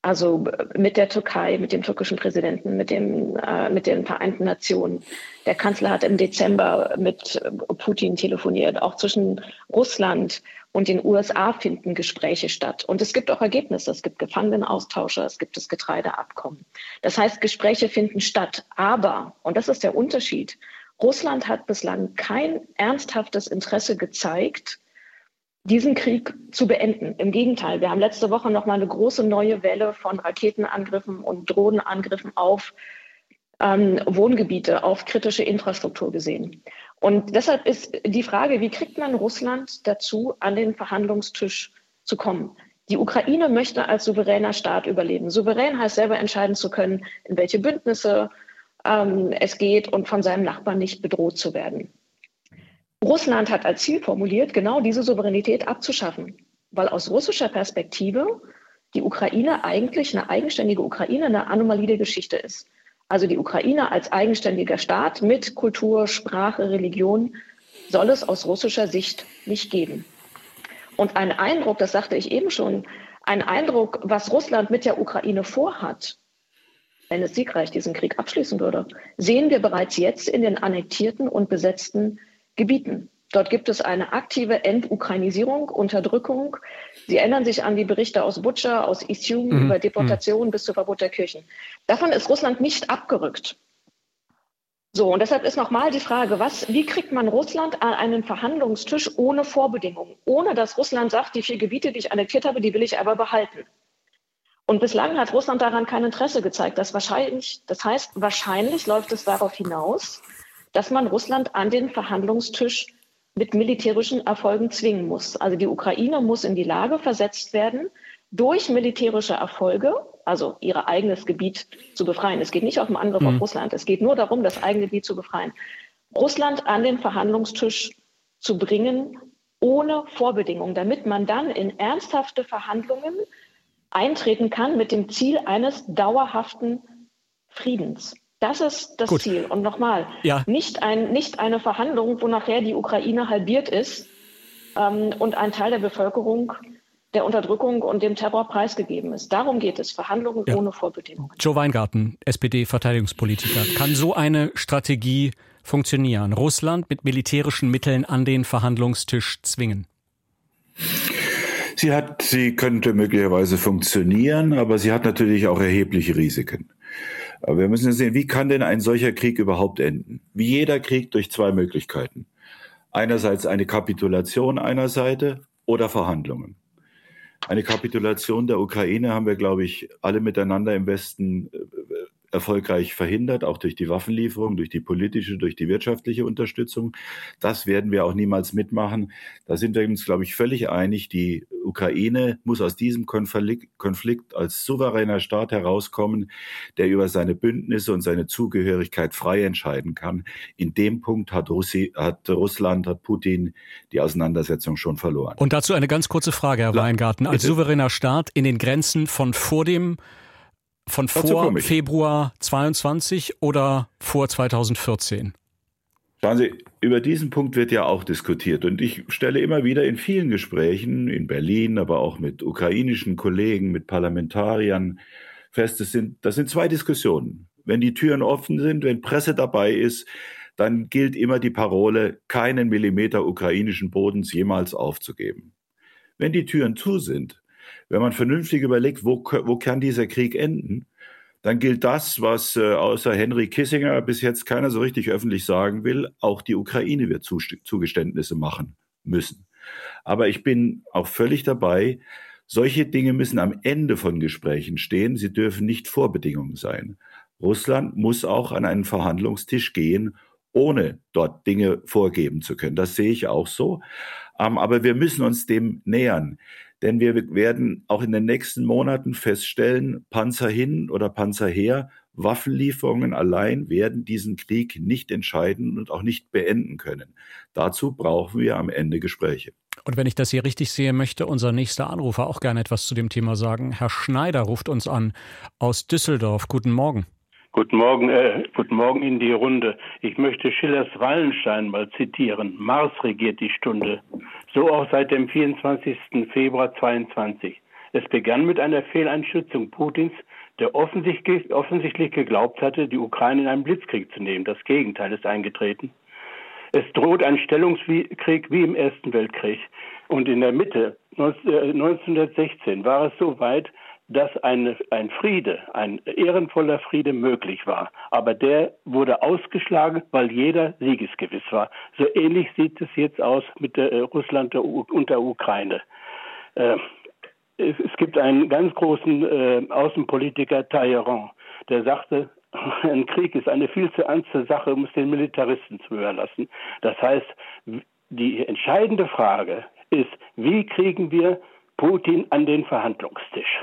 Also mit der Türkei, mit dem türkischen Präsidenten, mit, dem, äh, mit den Vereinten Nationen. Der Kanzler hat im Dezember mit Putin telefoniert. Auch zwischen Russland und den USA finden Gespräche statt. Und es gibt auch Ergebnisse. Es gibt Gefangenenaustausche, es gibt das Getreideabkommen. Das heißt, Gespräche finden statt. Aber, und das ist der Unterschied, Russland hat bislang kein ernsthaftes Interesse gezeigt, diesen Krieg zu beenden. Im Gegenteil, wir haben letzte Woche noch mal eine große neue Welle von Raketenangriffen und Drohnenangriffen auf ähm, Wohngebiete, auf kritische Infrastruktur gesehen. Und deshalb ist die Frage, wie kriegt man Russland dazu, an den Verhandlungstisch zu kommen? Die Ukraine möchte als souveräner Staat überleben. Souverän heißt selber entscheiden zu können, in welche Bündnisse ähm, es geht und von seinem Nachbarn nicht bedroht zu werden. Russland hat als Ziel formuliert, genau diese Souveränität abzuschaffen, weil aus russischer Perspektive die Ukraine eigentlich eine eigenständige Ukraine, eine Anomalie der Geschichte ist. Also die Ukraine als eigenständiger Staat mit Kultur, Sprache, Religion soll es aus russischer Sicht nicht geben. Und ein Eindruck, das sagte ich eben schon, ein Eindruck, was Russland mit der Ukraine vorhat, wenn es siegreich diesen Krieg abschließen würde, sehen wir bereits jetzt in den annektierten und besetzten Gebieten. Dort gibt es eine aktive Entukrainisierung, Unterdrückung. Sie erinnern sich an die Berichte aus Butscha, aus Isium mhm. über Deportationen mhm. bis zu Verbot der Kirchen. Davon ist Russland nicht abgerückt. So, und deshalb ist nochmal die Frage, was, wie kriegt man Russland an einen Verhandlungstisch ohne Vorbedingungen? Ohne dass Russland sagt, die vier Gebiete, die ich annektiert habe, die will ich aber behalten. Und bislang hat Russland daran kein Interesse gezeigt. Das, wahrscheinlich, das heißt, wahrscheinlich läuft es darauf hinaus, dass man Russland an den Verhandlungstisch mit militärischen Erfolgen zwingen muss. Also die Ukraine muss in die Lage versetzt werden, durch militärische Erfolge, also ihr eigenes Gebiet zu befreien. Es geht nicht auf den Angriff mhm. auf Russland. Es geht nur darum, das eigene Gebiet zu befreien. Russland an den Verhandlungstisch zu bringen, ohne Vorbedingungen, damit man dann in ernsthafte Verhandlungen eintreten kann mit dem Ziel eines dauerhaften Friedens. Das ist das Gut. Ziel. Und nochmal, ja. nicht, ein, nicht eine Verhandlung, wo nachher die Ukraine halbiert ist ähm, und ein Teil der Bevölkerung der Unterdrückung und dem Terror preisgegeben ist. Darum geht es. Verhandlungen ja. ohne Vorbedingungen. Joe Weingarten, SPD-Verteidigungspolitiker. Kann so eine Strategie funktionieren? Russland mit militärischen Mitteln an den Verhandlungstisch zwingen? Sie hat, sie könnte möglicherweise funktionieren, aber sie hat natürlich auch erhebliche Risiken. Aber wir müssen sehen, wie kann denn ein solcher Krieg überhaupt enden? Wie jeder Krieg durch zwei Möglichkeiten. Einerseits eine Kapitulation einer Seite oder Verhandlungen. Eine Kapitulation der Ukraine haben wir, glaube ich, alle miteinander im Westen äh, erfolgreich verhindert, auch durch die Waffenlieferung, durch die politische, durch die wirtschaftliche Unterstützung. Das werden wir auch niemals mitmachen. Da sind wir uns, glaube ich, völlig einig. Die Ukraine muss aus diesem Konflikt als souveräner Staat herauskommen, der über seine Bündnisse und seine Zugehörigkeit frei entscheiden kann. In dem Punkt hat, Russi, hat Russland, hat Putin die Auseinandersetzung schon verloren. Und dazu eine ganz kurze Frage, Herr Weingarten. Als souveräner Staat in den Grenzen von vor dem von vor Februar 22 oder vor 2014? Schauen Sie, über diesen Punkt wird ja auch diskutiert. Und ich stelle immer wieder in vielen Gesprächen, in Berlin, aber auch mit ukrainischen Kollegen, mit Parlamentariern fest, das sind, das sind zwei Diskussionen. Wenn die Türen offen sind, wenn Presse dabei ist, dann gilt immer die Parole, keinen Millimeter ukrainischen Bodens jemals aufzugeben. Wenn die Türen zu sind, wenn man vernünftig überlegt, wo, wo kann dieser Krieg enden, dann gilt das, was äh, außer Henry Kissinger bis jetzt keiner so richtig öffentlich sagen will, auch die Ukraine wird Zugeständnisse machen müssen. Aber ich bin auch völlig dabei, solche Dinge müssen am Ende von Gesprächen stehen, sie dürfen nicht Vorbedingungen sein. Russland muss auch an einen Verhandlungstisch gehen, ohne dort Dinge vorgeben zu können. Das sehe ich auch so. Ähm, aber wir müssen uns dem nähern. Denn wir werden auch in den nächsten Monaten feststellen, Panzer hin oder Panzer her, Waffenlieferungen allein werden diesen Krieg nicht entscheiden und auch nicht beenden können. Dazu brauchen wir am Ende Gespräche. Und wenn ich das hier richtig sehe, möchte unser nächster Anrufer auch gerne etwas zu dem Thema sagen. Herr Schneider ruft uns an aus Düsseldorf. Guten Morgen. Guten Morgen, äh, guten Morgen in die Runde. Ich möchte Schillers Wallenstein mal zitieren. Mars regiert die Stunde. So auch seit dem 24. Februar 22. Es begann mit einer Fehleinschätzung Putins, der offensichtlich, offensichtlich geglaubt hatte, die Ukraine in einen Blitzkrieg zu nehmen. Das Gegenteil ist eingetreten. Es droht ein Stellungskrieg wie im Ersten Weltkrieg. Und in der Mitte 1916 äh, war es so weit, dass ein, ein Friede, ein ehrenvoller Friede möglich war. Aber der wurde ausgeschlagen, weil jeder siegesgewiss war. So ähnlich sieht es jetzt aus mit der, äh, Russland der, und der Ukraine. Äh, es, es, gibt einen ganz großen äh, Außenpolitiker, Talleyrand, der sagte, [laughs] ein Krieg ist eine viel zu ernste Sache, um es den Militaristen zu überlassen. Das heißt, die entscheidende Frage ist, wie kriegen wir Putin an den Verhandlungstisch?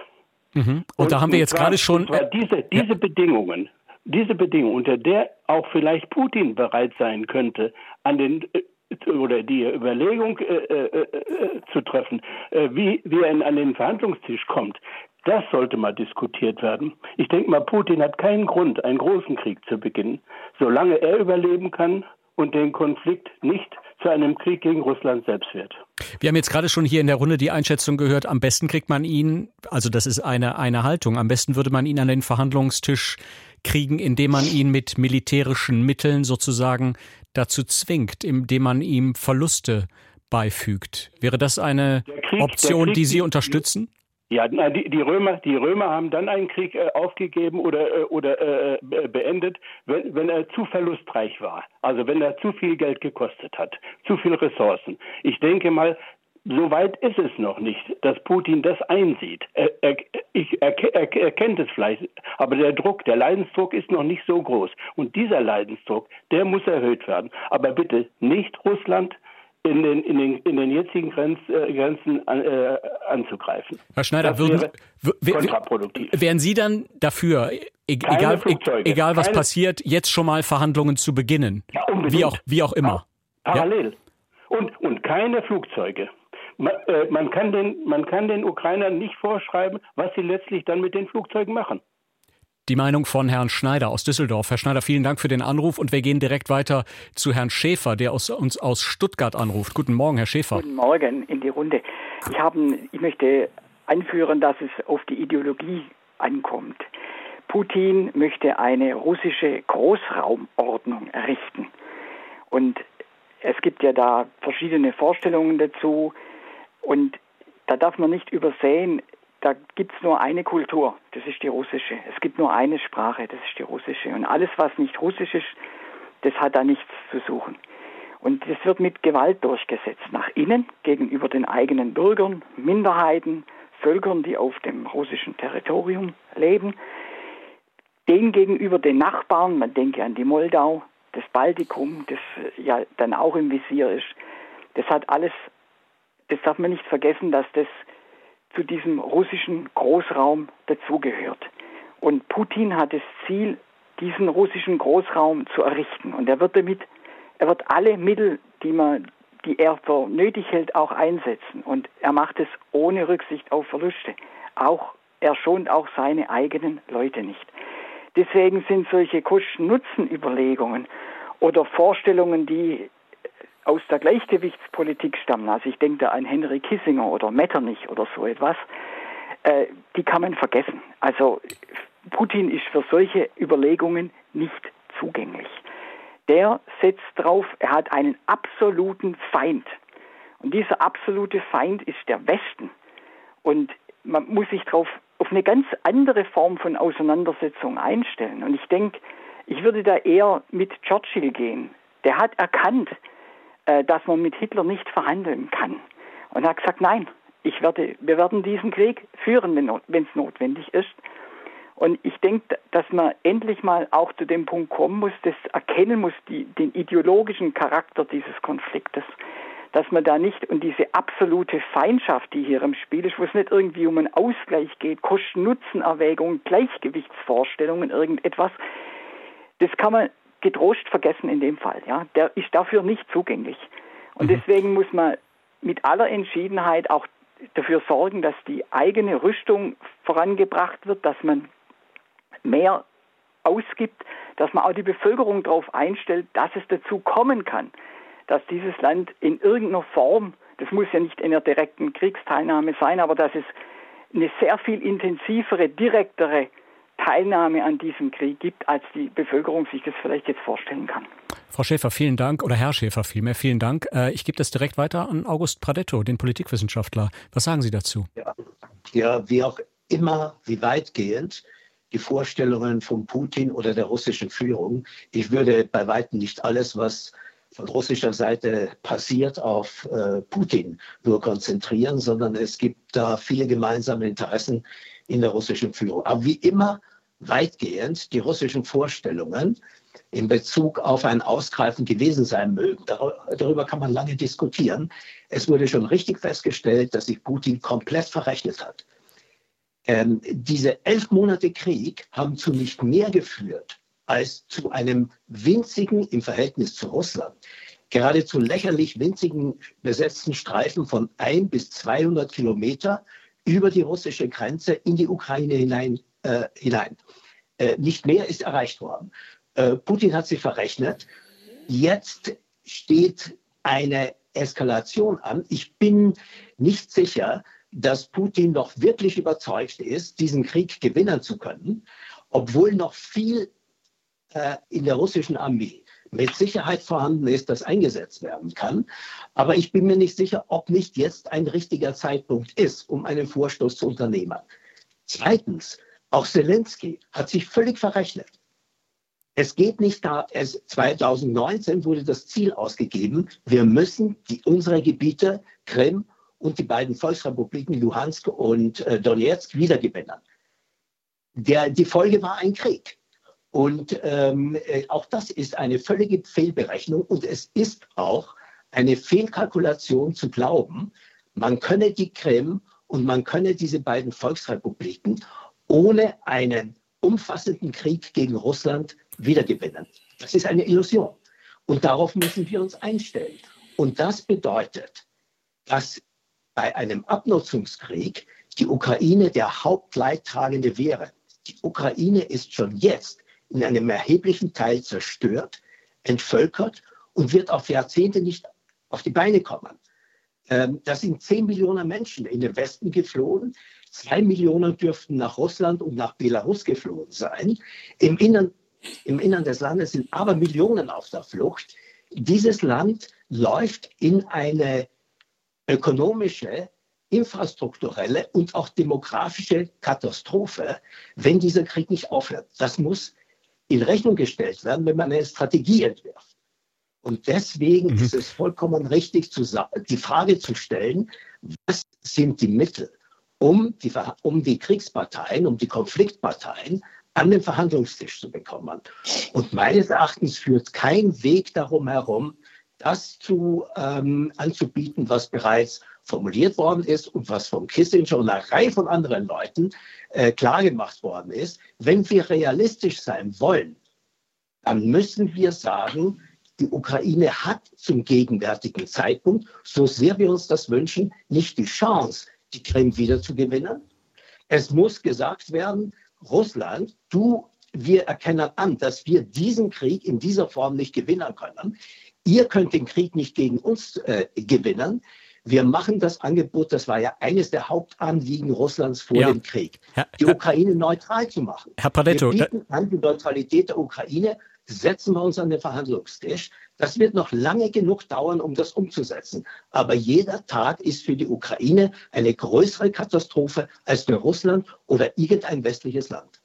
Mhm. Und, und, da haben wir jetzt gerade schon. Diese, diese ja. Bedingungen, diese Bedingungen, unter der auch vielleicht Putin bereit sein könnte, an den äh, oder die Überlegung äh, äh, äh, zu treffen, äh, wie, wie er an den Verhandlungstisch kommt, das sollte mal diskutiert werden. Ich denke mal, Putin hat keinen Grund, einen großen Krieg zu beginnen, solange er überleben kann und den Konflikt nicht zu einem Krieg gegen Russland selbst wird. Wir haben jetzt gerade schon hier in der Runde die Einschätzung gehört, am besten kriegt man ihn, also das ist eine, eine Haltung, am besten würde man ihn an den Verhandlungstisch kriegen, indem man ihn mit militärischen Mitteln sozusagen dazu zwingt, indem man ihm Verluste beifügt. Wäre das eine Krieg, Option, Krieg, die Sie unterstützen? Ja, die, die, Römer, die Römer haben dann einen Krieg äh, aufgegeben oder, äh, oder äh, beendet, wenn, wenn er zu verlustreich war. Also wenn er zu viel Geld gekostet hat, zu viel Ressourcen. Ich denke mal, so weit ist es noch nicht, dass Putin das einsieht. Er, er, er, er kennt es vielleicht, aber der Druck, der Leidensdruck ist noch nicht so groß. Und dieser Leidensdruck, der muss erhöht werden. Aber bitte nicht Russland, in den, in den, in den jetzigen Grenz, äh, Grenzen äh, anzugreifen. Herr Schneider, würden, kontraproduktiv. wären Sie dann dafür, e-, egal, e-, egal was Keine, passiert, jetzt schon mal Verhandlungen zu beginnen? Ja, wie, auch, wie auch immer. Parallel. Ja? Und, und keine Flugzeuge. Man, äh, man, kann den, man kann den Ukrainern nicht vorschreiben, was sie letztlich dann mit den Flugzeugen machen. Die Meinung von Herrn Schneider aus Düsseldorf. Herr Schneider, vielen Dank für den Anruf und wir gehen direkt weiter zu Herrn Schäfer, der aus, uns aus Stuttgart anruft. Guten Morgen, Herr Schäfer. Guten Morgen in die Runde. Ich, habe, ich möchte anführen, dass es auf die Ideologie ankommt. Putin möchte eine russische Großraumordnung errichten. Und es gibt ja da verschiedene Vorstellungen dazu. Und da darf man nicht übersehen, da gibt es nur eine Kultur, das ist die russische. Es gibt nur eine Sprache, das ist die russische. Und alles, was nicht russisch ist, das hat da nichts zu suchen. Und das wird mit Gewalt durchgesetzt, nach innen, gegenüber den eigenen Bürgern, Minderheiten, Völkern, die auf dem russischen Territorium leben, den gegenüber den Nachbarn, man denke an die Moldau, das Baltikum, das ja dann auch im Visier ist. Das hat alles, das darf man nicht vergessen, dass das zu diesem russischen Großraum dazugehört. Und Putin hat das Ziel, diesen russischen Großraum zu errichten. Und er wird damit, er wird alle Mittel, die man, die er für nötig hält, auch einsetzen. Und er macht es ohne Rücksicht auf Verluste. Auch, er schont auch seine eigenen Leute nicht. Deswegen sind solche Kosten-Nutzen-Überlegungen oder Vorstellungen, die aus der Gleichgewichtspolitik stammen, also ich denke da an Henry Kissinger oder Metternich oder so etwas, äh, die kann man vergessen. Also Putin ist für solche Überlegungen nicht zugänglich. Der setzt drauf, er hat einen absoluten Feind. Und dieser absolute Feind ist der Westen. Und man muss sich darauf auf eine ganz andere Form von Auseinandersetzung einstellen. Und ich denke, ich würde da eher mit Churchill gehen. Der hat erkannt, dass man mit Hitler nicht verhandeln kann. Und hat gesagt, nein, ich werde, wir werden diesen Krieg führen, wenn es notwendig ist. Und ich denke, dass man endlich mal auch zu dem Punkt kommen muss, das erkennen muss, die, den ideologischen Charakter dieses Konfliktes. Dass man da nicht und diese absolute Feindschaft, die hier im Spiel ist, wo es nicht irgendwie um einen Ausgleich geht, Kosten-Nutzen-Erwägungen, Gleichgewichtsvorstellungen, irgendetwas, das kann man getrost vergessen in dem Fall. Ja, der ist dafür nicht zugänglich. Und mhm. deswegen muss man mit aller Entschiedenheit auch dafür sorgen, dass die eigene Rüstung vorangebracht wird, dass man mehr ausgibt, dass man auch die Bevölkerung darauf einstellt, dass es dazu kommen kann, dass dieses Land in irgendeiner Form, das muss ja nicht in der direkten Kriegsteilnahme sein, aber dass es eine sehr viel intensivere, direktere Teilnahme an diesem Krieg gibt, als die Bevölkerung sich das vielleicht jetzt vorstellen kann. Frau Schäfer, vielen Dank, oder Herr Schäfer vielmehr, vielen Dank. Äh, ich gebe das direkt weiter an August Pradetto, den Politikwissenschaftler. Was sagen Sie dazu? Ja, ja wie auch immer, wie weitgehend die Vorstellungen von Putin oder der russischen Führung. Ich würde bei weitem nicht alles, was von russischer Seite passiert, auf äh, Putin nur konzentrieren, sondern es gibt da viele gemeinsame Interessen in der russischen Führung. Aber wie immer weitgehend die russischen Vorstellungen in Bezug auf ein Ausgreifen gewesen sein mögen. Darüber kann man lange diskutieren. Es wurde schon richtig festgestellt, dass sich Putin komplett verrechnet hat. Ähm, diese elf Monate Krieg haben zu nicht mehr geführt als zu einem winzigen im Verhältnis zu Russland, geradezu lächerlich winzigen besetzten Streifen von ein bis 200 Kilometer über die russische Grenze in die Ukraine hinein. Äh, hinein. Äh, nicht mehr ist erreicht worden. Äh, Putin hat sich verrechnet. Jetzt steht eine Eskalation an. Ich bin nicht sicher, dass Putin noch wirklich überzeugt ist, diesen Krieg gewinnen zu können, obwohl noch viel äh, in der russischen Armee mit Sicherheit vorhanden ist, das eingesetzt werden kann. Aber ich bin mir nicht sicher, ob nicht jetzt ein richtiger Zeitpunkt ist, um einen Vorstoß zu unternehmen. Zweitens, auch Zelensky hat sich völlig verrechnet. Es geht nicht da, es, 2019 wurde das Ziel ausgegeben, wir müssen die, unsere Gebiete, Krim und die beiden Volksrepubliken Luhansk und äh, Donetsk wiedergewinnen. Der, die Folge war ein Krieg. Und ähm, äh, auch das ist eine völlige Fehlberechnung und es ist auch eine Fehlkalkulation zu glauben, man könne die Krim und man könne diese beiden Volksrepubliken ohne einen umfassenden Krieg gegen Russland wiedergewinnen. Das ist eine Illusion. Und darauf müssen wir uns einstellen. Und das bedeutet, dass bei einem Abnutzungskrieg die Ukraine der Hauptleidtragende wäre. Die Ukraine ist schon jetzt in einem erheblichen Teil zerstört, entvölkert und wird auf Jahrzehnte nicht auf die Beine kommen. Ähm, da sind zehn Millionen Menschen in den Westen geflohen. Zwei Millionen dürften nach Russland und nach Belarus geflohen sein. Im Innern, Im Innern des Landes sind aber Millionen auf der Flucht. Dieses Land läuft in eine ökonomische, infrastrukturelle und auch demografische Katastrophe, wenn dieser Krieg nicht aufhört. Das muss in Rechnung gestellt werden, wenn man eine Strategie entwirft. Und deswegen mhm. ist es vollkommen richtig, zu, die Frage zu stellen, was sind die Mittel, um die, um die Kriegsparteien, um die Konfliktparteien an den Verhandlungstisch zu bekommen. Und meines Erachtens führt kein Weg darum herum, das zu, ähm, anzubieten, was bereits formuliert worden ist und was von Kissinger und einer Reihe von anderen Leuten äh, klargemacht worden ist. Wenn wir realistisch sein wollen, dann müssen wir sagen, die Ukraine hat zum gegenwärtigen Zeitpunkt, so sehr wir uns das wünschen, nicht die Chance, die Krim wieder zu gewinnen. Es muss gesagt werden, Russland, du, wir erkennen an, dass wir diesen Krieg in dieser Form nicht gewinnen können ihr könnt den Krieg nicht gegen uns äh, gewinnen. Wir machen das Angebot, das war ja eines der Hauptanliegen Russlands vor ja. dem Krieg, die Ukraine neutral zu machen. Herr Padetto, wir bieten an die Neutralität der Ukraine setzen wir uns an den Verhandlungstisch. Das wird noch lange genug dauern, um das umzusetzen. Aber jeder Tag ist für die Ukraine eine größere Katastrophe als für Russland oder irgendein westliches Land.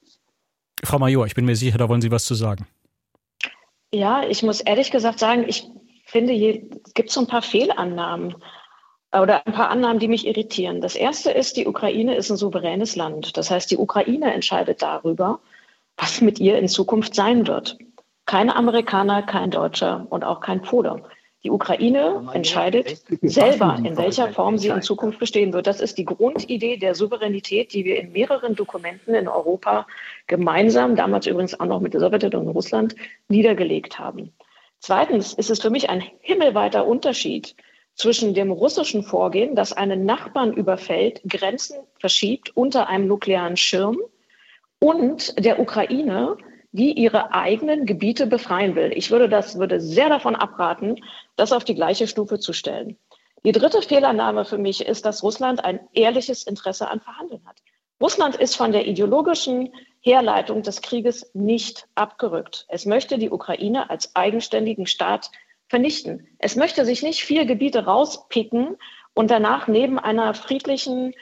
Frau Major, ich bin mir sicher, da wollen Sie was zu sagen. Ja, ich muss ehrlich gesagt sagen, ich finde, hier gibt es so ein paar Fehlannahmen oder ein paar Annahmen, die mich irritieren. Das erste ist, die Ukraine ist ein souveränes Land. Das heißt, die Ukraine entscheidet darüber, was mit ihr in Zukunft sein wird. Kein Amerikaner, kein Deutscher und auch kein Pole. Die Ukraine entscheidet selber, in welcher Form sie in Zukunft bestehen wird. Das ist die Grundidee der Souveränität, die wir in mehreren Dokumenten in Europa gemeinsam, damals übrigens auch noch mit der Sowjetunion und Russland, niedergelegt haben. Zweitens ist es für mich ein himmelweiter Unterschied zwischen dem russischen Vorgehen, das einen Nachbarn überfällt, Grenzen verschiebt unter einem nuklearen Schirm, und der Ukraine, die ihre eigenen Gebiete befreien will. Ich würde das würde sehr davon abraten, das auf die gleiche Stufe zu stellen. Die dritte Fehlannahme für mich ist, dass Russland ein ehrliches Interesse an Verhandeln hat. Russland ist von der ideologischen Herleitung des Krieges nicht abgerückt. Es möchte die Ukraine als eigenständigen Staat vernichten. Es möchte sich nicht vier Gebiete rauspicken und danach neben einer friedlichen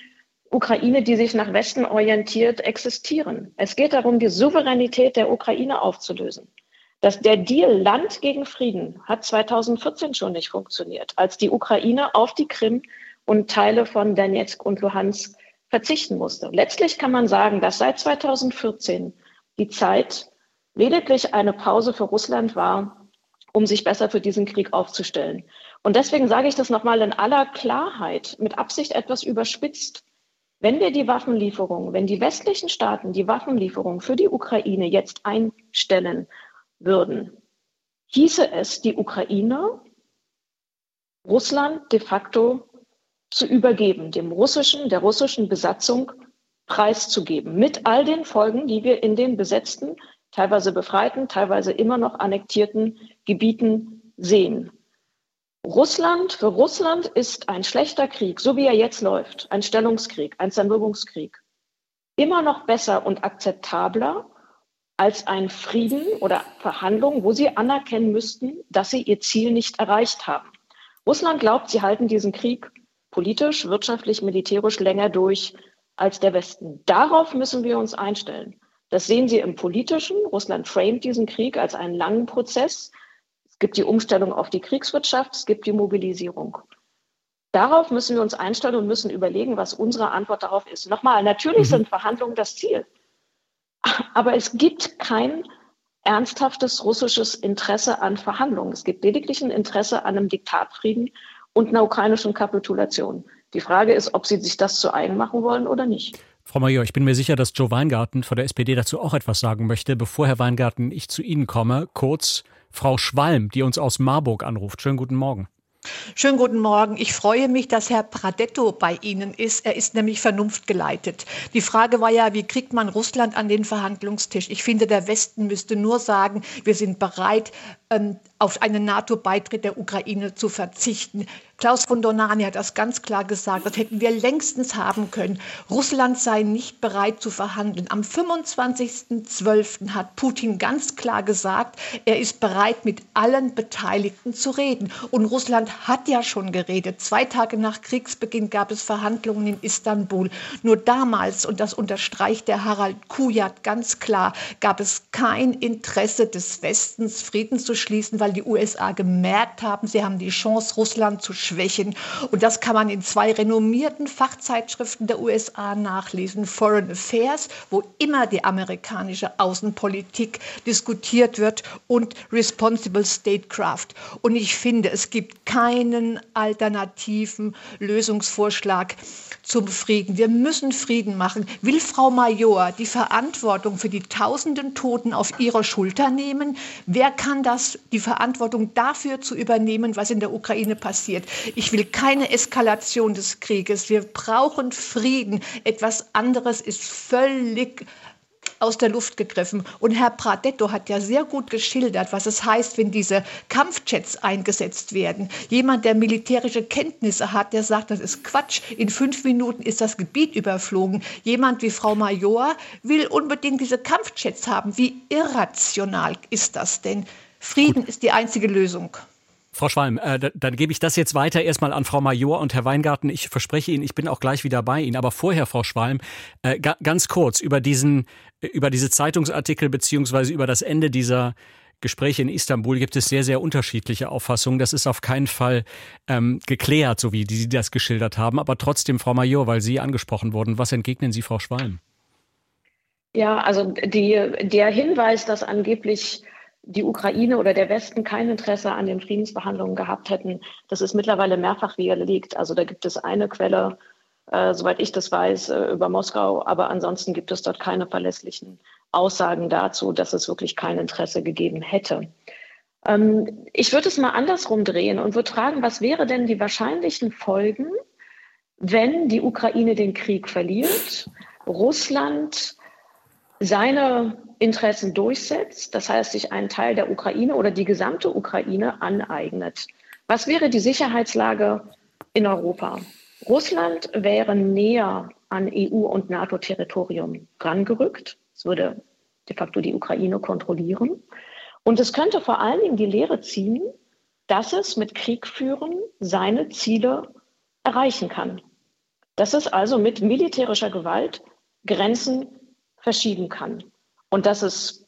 Ukraine, die sich nach Westen orientiert, existieren. Es geht darum, die Souveränität der Ukraine aufzulösen. Das, der Deal Land gegen Frieden hat 2014 schon nicht funktioniert, als die Ukraine auf die Krim und Teile von Donetsk und Luhansk verzichten musste. Letztlich kann man sagen, dass seit 2014 die Zeit lediglich eine Pause für Russland war, um sich besser für diesen Krieg aufzustellen. Und deswegen sage ich das nochmal in aller Klarheit, mit Absicht etwas überspitzt. Wenn wir die Waffenlieferungen, wenn die westlichen Staaten die Waffenlieferungen für die Ukraine jetzt einstellen würden, hieße es, die Ukraine Russland de facto zu übergeben, dem russischen, der russischen Besatzung preiszugeben, mit all den Folgen, die wir in den besetzten, teilweise befreiten, teilweise immer noch annektierten Gebieten sehen. Russland, für Russland ist ein schlechter Krieg, so wie er jetzt läuft, ein Stellungskrieg, ein Zermürbungskrieg, immer noch besser und akzeptabler als ein Frieden oder Verhandlungen, wo sie anerkennen müssten, dass sie ihr Ziel nicht erreicht haben. Russland glaubt, sie halten diesen Krieg politisch, wirtschaftlich, militärisch länger durch als der Westen. Darauf müssen wir uns einstellen. Das sehen Sie im politischen. Russland framet diesen Krieg als einen langen Prozess, gibt die Umstellung auf die Kriegswirtschaft, es gibt die Mobilisierung. Darauf müssen wir uns einstellen und müssen überlegen, was unsere Antwort darauf ist. Nochmal, natürlich mhm. sind Verhandlungen das Ziel. Aber es gibt kein ernsthaftes russisches Interesse an Verhandlungen. Es gibt lediglich ein Interesse an einem Diktatfrieden und einer ukrainischen Kapitulation. Die Frage ist, ob sie sich das zu eigen machen wollen oder nicht. Frau Major, ich bin mir sicher, dass Joe Weingarten von der SPD dazu auch etwas sagen möchte. Bevor Herr Weingarten ich zu Ihnen komme, kurz Frau Schwalm, die uns aus Marburg anruft. Schönen guten Morgen. Schönen guten Morgen. Ich freue mich, dass Herr Pradetto bei Ihnen ist. Er ist nämlich vernunftgeleitet. Die Frage war ja, wie kriegt man Russland an den Verhandlungstisch? Ich finde, der Westen müsste nur sagen, wir sind bereit, auf einen NATO-Beitritt der Ukraine zu verzichten. Klaus von Donani hat das ganz klar gesagt. Das hätten wir längstens haben können. Russland sei nicht bereit zu verhandeln. Am 25.12. hat Putin ganz klar gesagt, er ist bereit, mit allen Beteiligten zu reden. Und Russland hat ja schon geredet. Zwei Tage nach Kriegsbeginn gab es Verhandlungen in Istanbul. Nur damals, und das unterstreicht der Harald Kujat ganz klar, gab es kein Interesse des Westens, Frieden zu schließen, weil die USA gemerkt haben, sie haben die Chance, Russland zu Schwächen. Und das kann man in zwei renommierten Fachzeitschriften der USA nachlesen. Foreign Affairs, wo immer die amerikanische Außenpolitik diskutiert wird, und Responsible Statecraft. Und ich finde, es gibt keinen alternativen Lösungsvorschlag zum Frieden. Wir müssen Frieden machen. Will Frau Major die Verantwortung für die tausenden Toten auf ihre Schulter nehmen? Wer kann das, die Verantwortung dafür zu übernehmen, was in der Ukraine passiert? Ich will keine Eskalation des Krieges. Wir brauchen Frieden. Etwas anderes ist völlig aus der Luft gegriffen. Und Herr Pradetto hat ja sehr gut geschildert, was es heißt, wenn diese Kampfjets eingesetzt werden. Jemand, der militärische Kenntnisse hat, der sagt, das ist Quatsch. In fünf Minuten ist das Gebiet überflogen. Jemand wie Frau Major will unbedingt diese Kampfjets haben. Wie irrational ist das denn? Frieden gut. ist die einzige Lösung. Frau Schwalm, äh, dann gebe ich das jetzt weiter erstmal an Frau Major und Herr Weingarten. Ich verspreche Ihnen, ich bin auch gleich wieder bei Ihnen. Aber vorher, Frau Schwalm, äh, ganz kurz über diesen, über diese Zeitungsartikel beziehungsweise über das Ende dieser Gespräche in Istanbul gibt es sehr, sehr unterschiedliche Auffassungen. Das ist auf keinen Fall ähm, geklärt, so wie Sie das geschildert haben. Aber trotzdem, Frau Major, weil Sie angesprochen wurden, was entgegnen Sie Frau Schwalm? Ja, also die, der Hinweis, dass angeblich die Ukraine oder der Westen kein Interesse an den Friedensverhandlungen gehabt hätten, das ist mittlerweile mehrfach widerlegt. Also da gibt es eine Quelle, äh, soweit ich das weiß, äh, über Moskau, aber ansonsten gibt es dort keine verlässlichen Aussagen dazu, dass es wirklich kein Interesse gegeben hätte. Ähm, ich würde es mal andersrum drehen und würde fragen, was wäre denn die wahrscheinlichen Folgen, wenn die Ukraine den Krieg verliert, Russland seine Interessen durchsetzt, das heißt sich einen Teil der Ukraine oder die gesamte Ukraine aneignet. Was wäre die Sicherheitslage in Europa? Russland wäre näher an EU- und NATO-Territorium rangerückt. Es würde de facto die Ukraine kontrollieren. Und es könnte vor allen Dingen die Lehre ziehen, dass es mit Kriegführen seine Ziele erreichen kann. Dass es also mit militärischer Gewalt Grenzen verschieben kann. Und dass es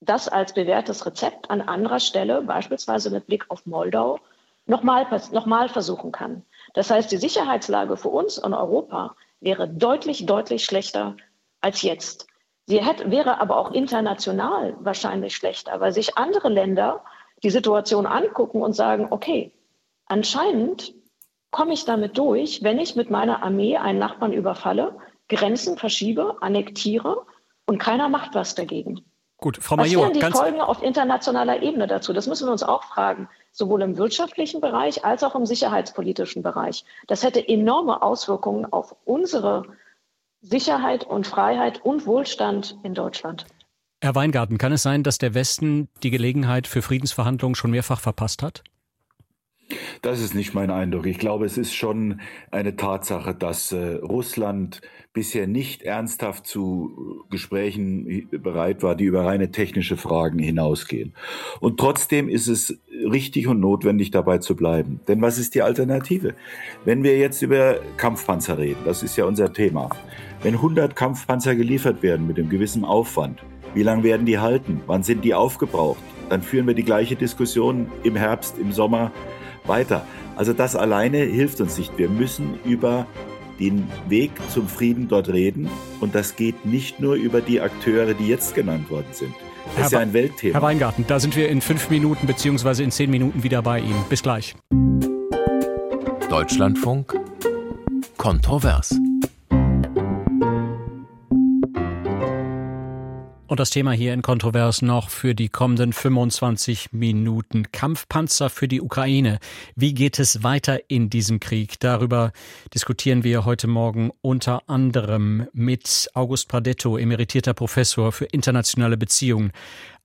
das als bewährtes Rezept an anderer Stelle, beispielsweise mit Blick auf Moldau, nochmal noch versuchen kann. Das heißt, die Sicherheitslage für uns in Europa wäre deutlich, deutlich schlechter als jetzt. Sie hätte, wäre aber auch international wahrscheinlich schlechter, weil sich andere Länder die Situation angucken und sagen, okay, anscheinend komme ich damit durch, wenn ich mit meiner Armee einen Nachbarn überfalle, Grenzen verschiebe, annektiere und keiner macht was dagegen. Gut, Frau Major. Was wären die Folgen auf internationaler Ebene dazu? Das müssen wir uns auch fragen, sowohl im wirtschaftlichen Bereich als auch im sicherheitspolitischen Bereich. Das hätte enorme Auswirkungen auf unsere Sicherheit und Freiheit und Wohlstand in Deutschland. Herr Weingarten, kann es sein, dass der Westen die Gelegenheit für Friedensverhandlungen schon mehrfach verpasst hat? Das ist nicht mein Eindruck. Ich glaube, es ist schon eine Tatsache, dass äh, Russland bisher nicht ernsthaft zu Gesprächen bereit war, die über reine technische Fragen hinausgehen. Und trotzdem ist es richtig und notwendig, dabei zu bleiben. Denn was ist die Alternative? Wenn wir jetzt über Kampfpanzer reden, das ist ja unser Thema. Wenn 100 Kampfpanzer geliefert werden mit einem gewissen Aufwand, wie lange werden die halten? Wann sind die aufgebraucht? Dann führen wir die gleiche Diskussion im Herbst, im Sommer weiter. Also das alleine hilft uns nicht. Wir müssen über den Weg zum Frieden dort reden. Und das geht nicht nur über die Akteure, die jetzt genannt worden sind. Das Herr ist ja ein Weltthema. Herr Weingarten, da sind wir in fünf Minuten beziehungsweise in zehn Minuten wieder bei Ihnen. Bis gleich. Deutschlandfunk Kontrovers. Und das Thema hier in Kontrovers noch für die kommenden 25 Minuten. Kampfpanzer für die Ukraine. Wie geht es weiter in diesem Krieg? Darüber diskutieren wir heute Morgen unter anderem mit August Pradetto, emeritierter Professor für internationale Beziehungen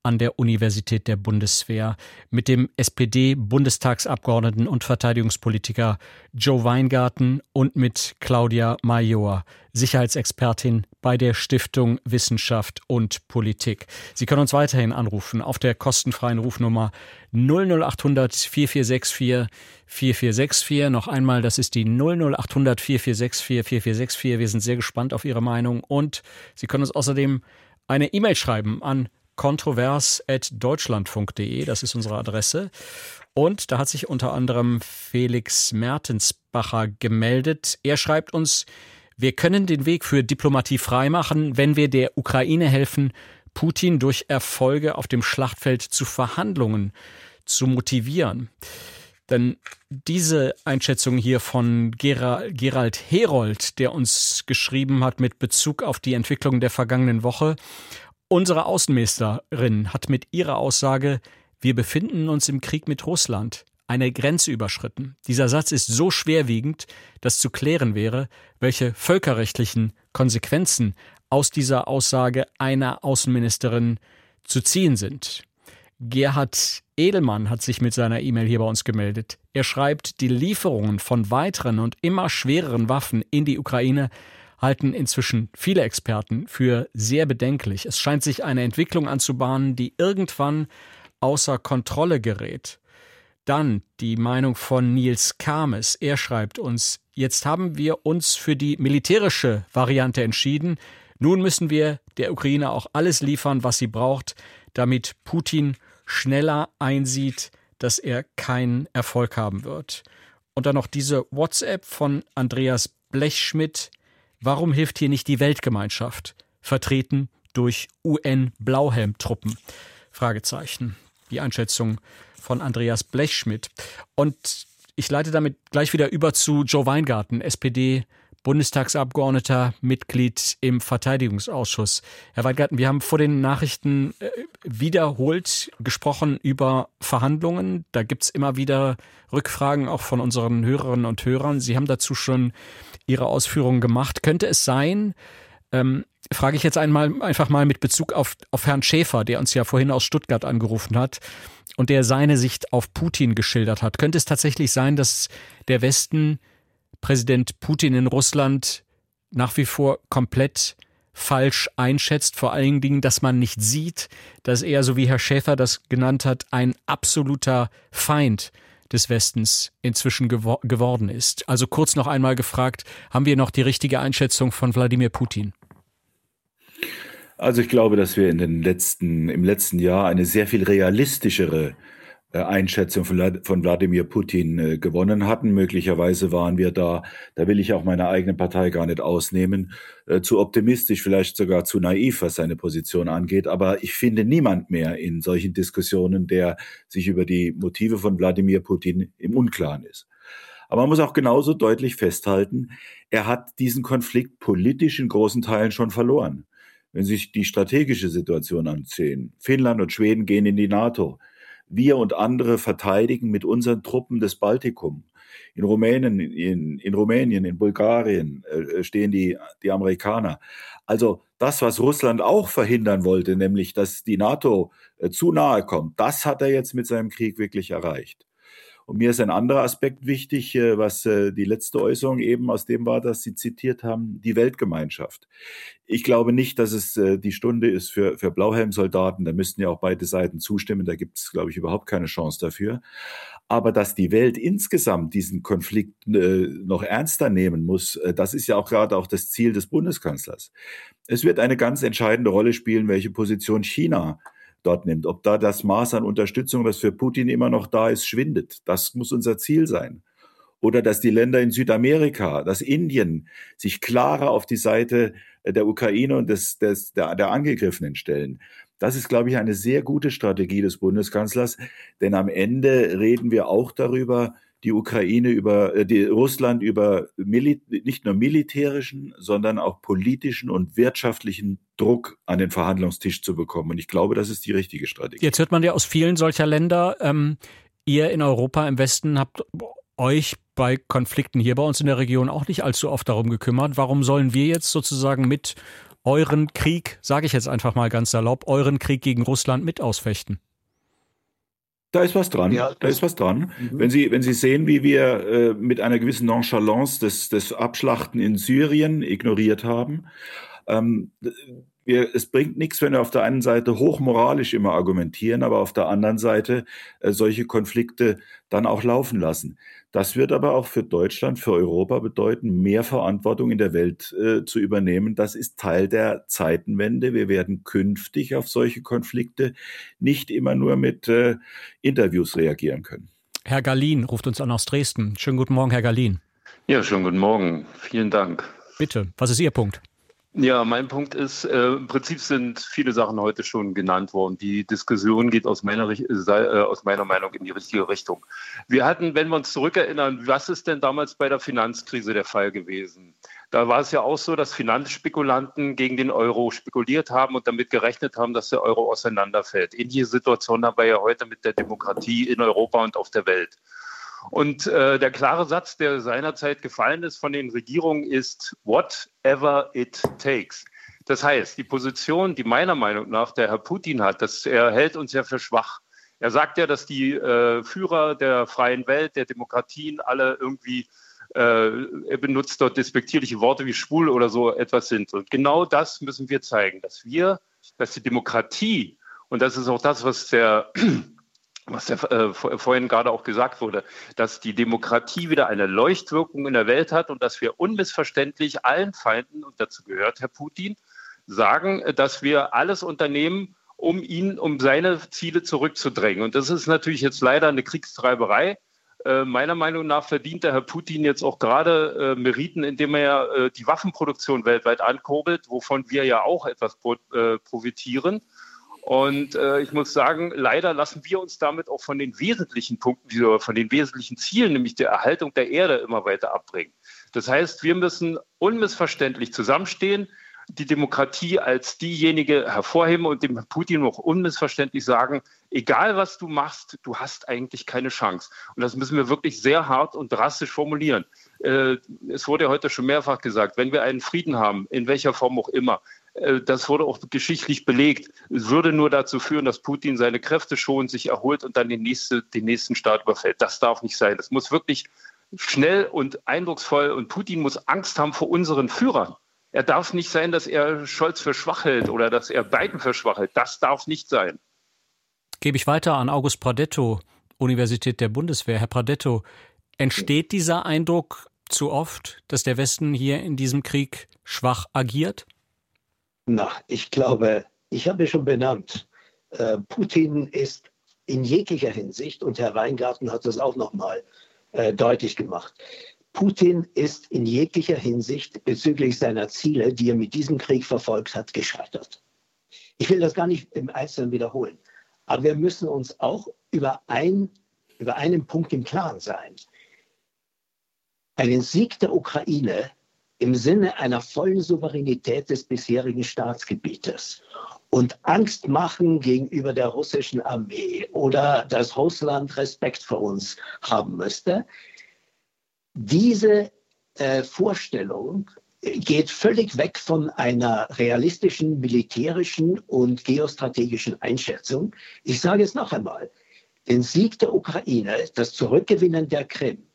an der Universität der Bundeswehr mit dem SPD-Bundestagsabgeordneten und Verteidigungspolitiker Joe Weingarten und mit Claudia Major, Sicherheitsexpertin bei der Stiftung Wissenschaft und Politik. Sie können uns weiterhin anrufen auf der kostenfreien Rufnummer 00800 4464 4464. Noch einmal, das ist die 00800 4464 4464. Wir sind sehr gespannt auf Ihre Meinung und Sie können uns außerdem eine E-Mail schreiben an kontrovers.deutschlandfunk.de, das ist unsere Adresse. Und da hat sich unter anderem Felix Mertensbacher gemeldet. Er schreibt uns, wir können den Weg für Diplomatie freimachen, wenn wir der Ukraine helfen, Putin durch Erfolge auf dem Schlachtfeld zu Verhandlungen zu motivieren. Denn diese Einschätzung hier von Gerald Herold, der uns geschrieben hat mit Bezug auf die Entwicklung der vergangenen Woche Unsere Außenministerin hat mit ihrer Aussage, wir befinden uns im Krieg mit Russland, eine Grenze überschritten. Dieser Satz ist so schwerwiegend, dass zu klären wäre, welche völkerrechtlichen Konsequenzen aus dieser Aussage einer Außenministerin zu ziehen sind. Gerhard Edelmann hat sich mit seiner E-Mail hier bei uns gemeldet. Er schreibt, die Lieferungen von weiteren und immer schwereren Waffen in die Ukraine halten inzwischen viele Experten für sehr bedenklich. Es scheint sich eine Entwicklung anzubahnen, die irgendwann außer Kontrolle gerät. Dann die Meinung von Nils Kames. Er schreibt uns, jetzt haben wir uns für die militärische Variante entschieden. Nun müssen wir der Ukraine auch alles liefern, was sie braucht, damit Putin schneller einsieht, dass er keinen Erfolg haben wird. Und dann noch diese WhatsApp von Andreas Blechschmidt. Warum hilft hier nicht die Weltgemeinschaft? Vertreten durch UN-Blauhelmtruppen? Fragezeichen. Die Einschätzung von Andreas Blechschmidt. Und ich leite damit gleich wieder über zu Joe Weingarten, SPD Bundestagsabgeordneter, Mitglied im Verteidigungsausschuss. Herr Weingarten, wir haben vor den Nachrichten äh, wiederholt gesprochen über Verhandlungen. Da gibt es immer wieder Rückfragen auch von unseren Hörerinnen und Hörern. Sie haben dazu schon Ihre Ausführungen gemacht. Könnte es sein, ähm, frage ich jetzt einmal einfach mal mit Bezug auf, auf Herrn Schäfer, der uns ja vorhin aus Stuttgart angerufen hat und der seine Sicht auf Putin geschildert hat. Könnte es tatsächlich sein, dass der Westen Präsident Putin in Russland nach wie vor komplett falsch einschätzt, vor allen Dingen, dass man nicht sieht, dass er, so wie Herr Schäfer das genannt hat, ein absoluter Feind des Westens inzwischen gewor geworden ist. Also kurz noch einmal gefragt, haben wir noch die richtige Einschätzung von Wladimir Putin? Also ich glaube, dass wir in den letzten, im letzten Jahr eine sehr viel realistischere Einschätzung von, von Wladimir Putin äh, gewonnen hatten. Möglicherweise waren wir da, da will ich auch meine eigene Partei gar nicht ausnehmen, äh, zu optimistisch, vielleicht sogar zu naiv, was seine Position angeht. Aber ich finde niemand mehr in solchen Diskussionen, der sich über die Motive von Wladimir Putin im Unklaren ist. Aber man muss auch genauso deutlich festhalten, er hat diesen Konflikt politisch in großen Teilen schon verloren. Wenn Sie sich die strategische Situation ansehen, Finnland und Schweden gehen in die NATO. Wir und andere verteidigen mit unseren Truppen das Baltikum. In Rumänien, in, in Rumänien, in Bulgarien äh, stehen die, die Amerikaner. Also das, was Russland auch verhindern wollte, nämlich dass die NATO äh, zu nahe kommt, das hat er jetzt mit seinem Krieg wirklich erreicht. Und mir ist ein anderer Aspekt wichtig, äh, was äh, die letzte Äußerung eben aus dem war, dass Sie zitiert haben, die Weltgemeinschaft. Ich glaube nicht, dass es äh, die Stunde ist für, für Blauhelmsoldaten. Da müssten ja auch beide Seiten zustimmen. Da gibt es, glaube ich, überhaupt keine Chance dafür. Aber dass die Welt insgesamt diesen Konflikt noch ernster nehmen muss, das ist ja auch gerade auch das Ziel des Bundeskanzlers. Es wird eine ganz entscheidende Rolle spielen, welche Position China dort nimmt. Ob da das Maß an Unterstützung, das für Putin immer noch da ist, schwindet. Das muss unser Ziel sein. Oder dass die Länder in Südamerika, dass Indien sich klarer auf die Seite der Ukraine und des, des, der, der Angegriffenen stellen. Das ist, glaube ich, eine sehr gute Strategie des Bundeskanzlers, denn am Ende reden wir auch darüber, die Ukraine über äh, die Russland über Mil nicht nur militärischen, sondern auch politischen und wirtschaftlichen Druck an den Verhandlungstisch zu bekommen. Und ich glaube, das ist die richtige Strategie. Jetzt hört man ja aus vielen solcher Länder, ähm, ihr in Europa im Westen habt euch bei Konflikten hier bei uns in der Region auch nicht allzu oft darum gekümmert. Warum sollen wir jetzt sozusagen mit euren Krieg, sage ich jetzt einfach mal ganz salopp, euren Krieg gegen Russland mit ausfechten? Da ist was dran. Ja, da ist was dran. Mhm. Wenn Sie, wenn Sie sehen, wie wir äh, mit einer gewissen Nonchalance das, das Abschlachten in Syrien ignoriert haben, ähm, wir, es bringt nichts, wenn wir auf der einen Seite hochmoralisch immer argumentieren, aber auf der anderen Seite äh, solche Konflikte dann auch laufen lassen. Das wird aber auch für Deutschland, für Europa bedeuten, mehr Verantwortung in der Welt äh, zu übernehmen. Das ist Teil der Zeitenwende. Wir werden künftig auf solche Konflikte nicht immer nur mit äh, Interviews reagieren können. Herr Galin ruft uns an aus Dresden. Schönen guten Morgen, Herr Galin. Ja, schönen guten Morgen. Vielen Dank. Bitte, was ist Ihr Punkt? Ja, mein Punkt ist, äh, im Prinzip sind viele Sachen heute schon genannt worden. Die Diskussion geht aus meiner, äh, aus meiner Meinung in die richtige Richtung. Wir hatten, wenn wir uns zurückerinnern, was ist denn damals bei der Finanzkrise der Fall gewesen? Da war es ja auch so, dass Finanzspekulanten gegen den Euro spekuliert haben und damit gerechnet haben, dass der Euro auseinanderfällt. Ähnliche Situation haben wir ja heute mit der Demokratie in Europa und auf der Welt. Und äh, der klare Satz, der seinerzeit gefallen ist von den Regierungen, ist whatever it takes. Das heißt, die Position, die meiner Meinung nach der Herr Putin hat, dass er hält uns ja für schwach. Er sagt ja, dass die äh, Führer der freien Welt, der Demokratien alle irgendwie, äh, er benutzt dort despektierliche Worte wie schwul oder so etwas sind. Und genau das müssen wir zeigen, dass wir, dass die Demokratie, und das ist auch das, was der was ja, äh, vorhin gerade auch gesagt wurde, dass die Demokratie wieder eine Leuchtwirkung in der Welt hat und dass wir unmissverständlich allen Feinden, und dazu gehört Herr Putin, sagen, dass wir alles unternehmen, um ihn, um seine Ziele zurückzudrängen. Und das ist natürlich jetzt leider eine Kriegstreiberei. Äh, meiner Meinung nach verdient der Herr Putin jetzt auch gerade äh, Meriten, indem er äh, die Waffenproduktion weltweit ankurbelt, wovon wir ja auch etwas pro, äh, profitieren. Und äh, ich muss sagen, leider lassen wir uns damit auch von den wesentlichen Punkten, von den wesentlichen Zielen, nämlich der Erhaltung der Erde, immer weiter abbringen. Das heißt, wir müssen unmissverständlich zusammenstehen, die Demokratie als diejenige hervorheben und dem Putin auch unmissverständlich sagen, egal was du machst, du hast eigentlich keine Chance. Und das müssen wir wirklich sehr hart und drastisch formulieren. Äh, es wurde ja heute schon mehrfach gesagt, wenn wir einen Frieden haben, in welcher Form auch immer, das wurde auch geschichtlich belegt, würde nur dazu führen, dass Putin seine Kräfte schont, sich erholt und dann den, nächste, den nächsten Staat überfällt. Das darf nicht sein. Das muss wirklich schnell und eindrucksvoll und Putin muss Angst haben vor unseren Führern. Er darf nicht sein, dass er Scholz für schwach hält oder dass er Biden für schwach hält. Das darf nicht sein. Gebe ich weiter an August Pradetto, Universität der Bundeswehr. Herr Pradetto, entsteht dieser Eindruck zu oft, dass der Westen hier in diesem Krieg schwach agiert? Na, ich glaube, ich habe schon benannt, äh, Putin ist in jeglicher Hinsicht, und Herr Weingarten hat das auch nochmal äh, deutlich gemacht, Putin ist in jeglicher Hinsicht bezüglich seiner Ziele, die er mit diesem Krieg verfolgt hat, gescheitert. Ich will das gar nicht im Einzelnen wiederholen, aber wir müssen uns auch über, ein, über einen Punkt im Klaren sein. Einen Sieg der Ukraine im Sinne einer vollen Souveränität des bisherigen Staatsgebietes und Angst machen gegenüber der russischen Armee oder dass Russland Respekt vor uns haben müsste, diese äh, Vorstellung geht völlig weg von einer realistischen militärischen und geostrategischen Einschätzung. Ich sage es noch einmal, den Sieg der Ukraine, das Zurückgewinnen der Krim,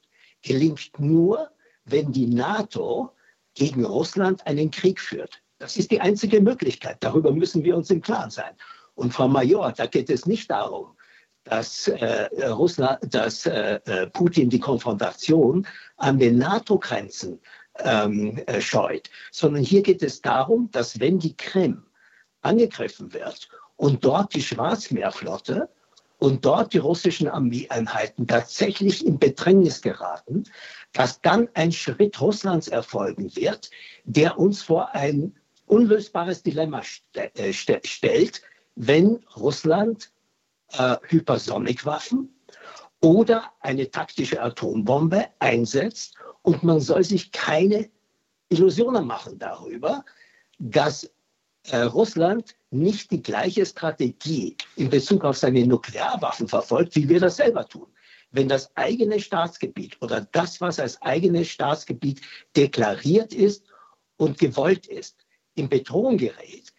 gelingt nur, wenn die NATO gegen Russland einen Krieg führt. Das ist die einzige Möglichkeit. Darüber müssen wir uns im Klaren sein. Und Frau Major, da geht es nicht darum, dass, äh, Russland, dass äh, äh, Putin die Konfrontation an den NATO-Grenzen ähm, äh, scheut, sondern hier geht es darum, dass wenn die Krim angegriffen wird und dort die Schwarzmeerflotte und dort die russischen Armeeeinheiten tatsächlich in Bedrängnis geraten, dass dann ein Schritt Russlands erfolgen wird, der uns vor ein unlösbares Dilemma st äh, st stellt, wenn Russland äh, Hypersonikwaffen oder eine taktische Atombombe einsetzt. Und man soll sich keine Illusionen machen darüber, dass äh, Russland nicht die gleiche Strategie in Bezug auf seine Nuklearwaffen verfolgt, wie wir das selber tun. Wenn das eigene Staatsgebiet oder das, was als eigenes Staatsgebiet deklariert ist und gewollt ist, in Bedrohung gerät,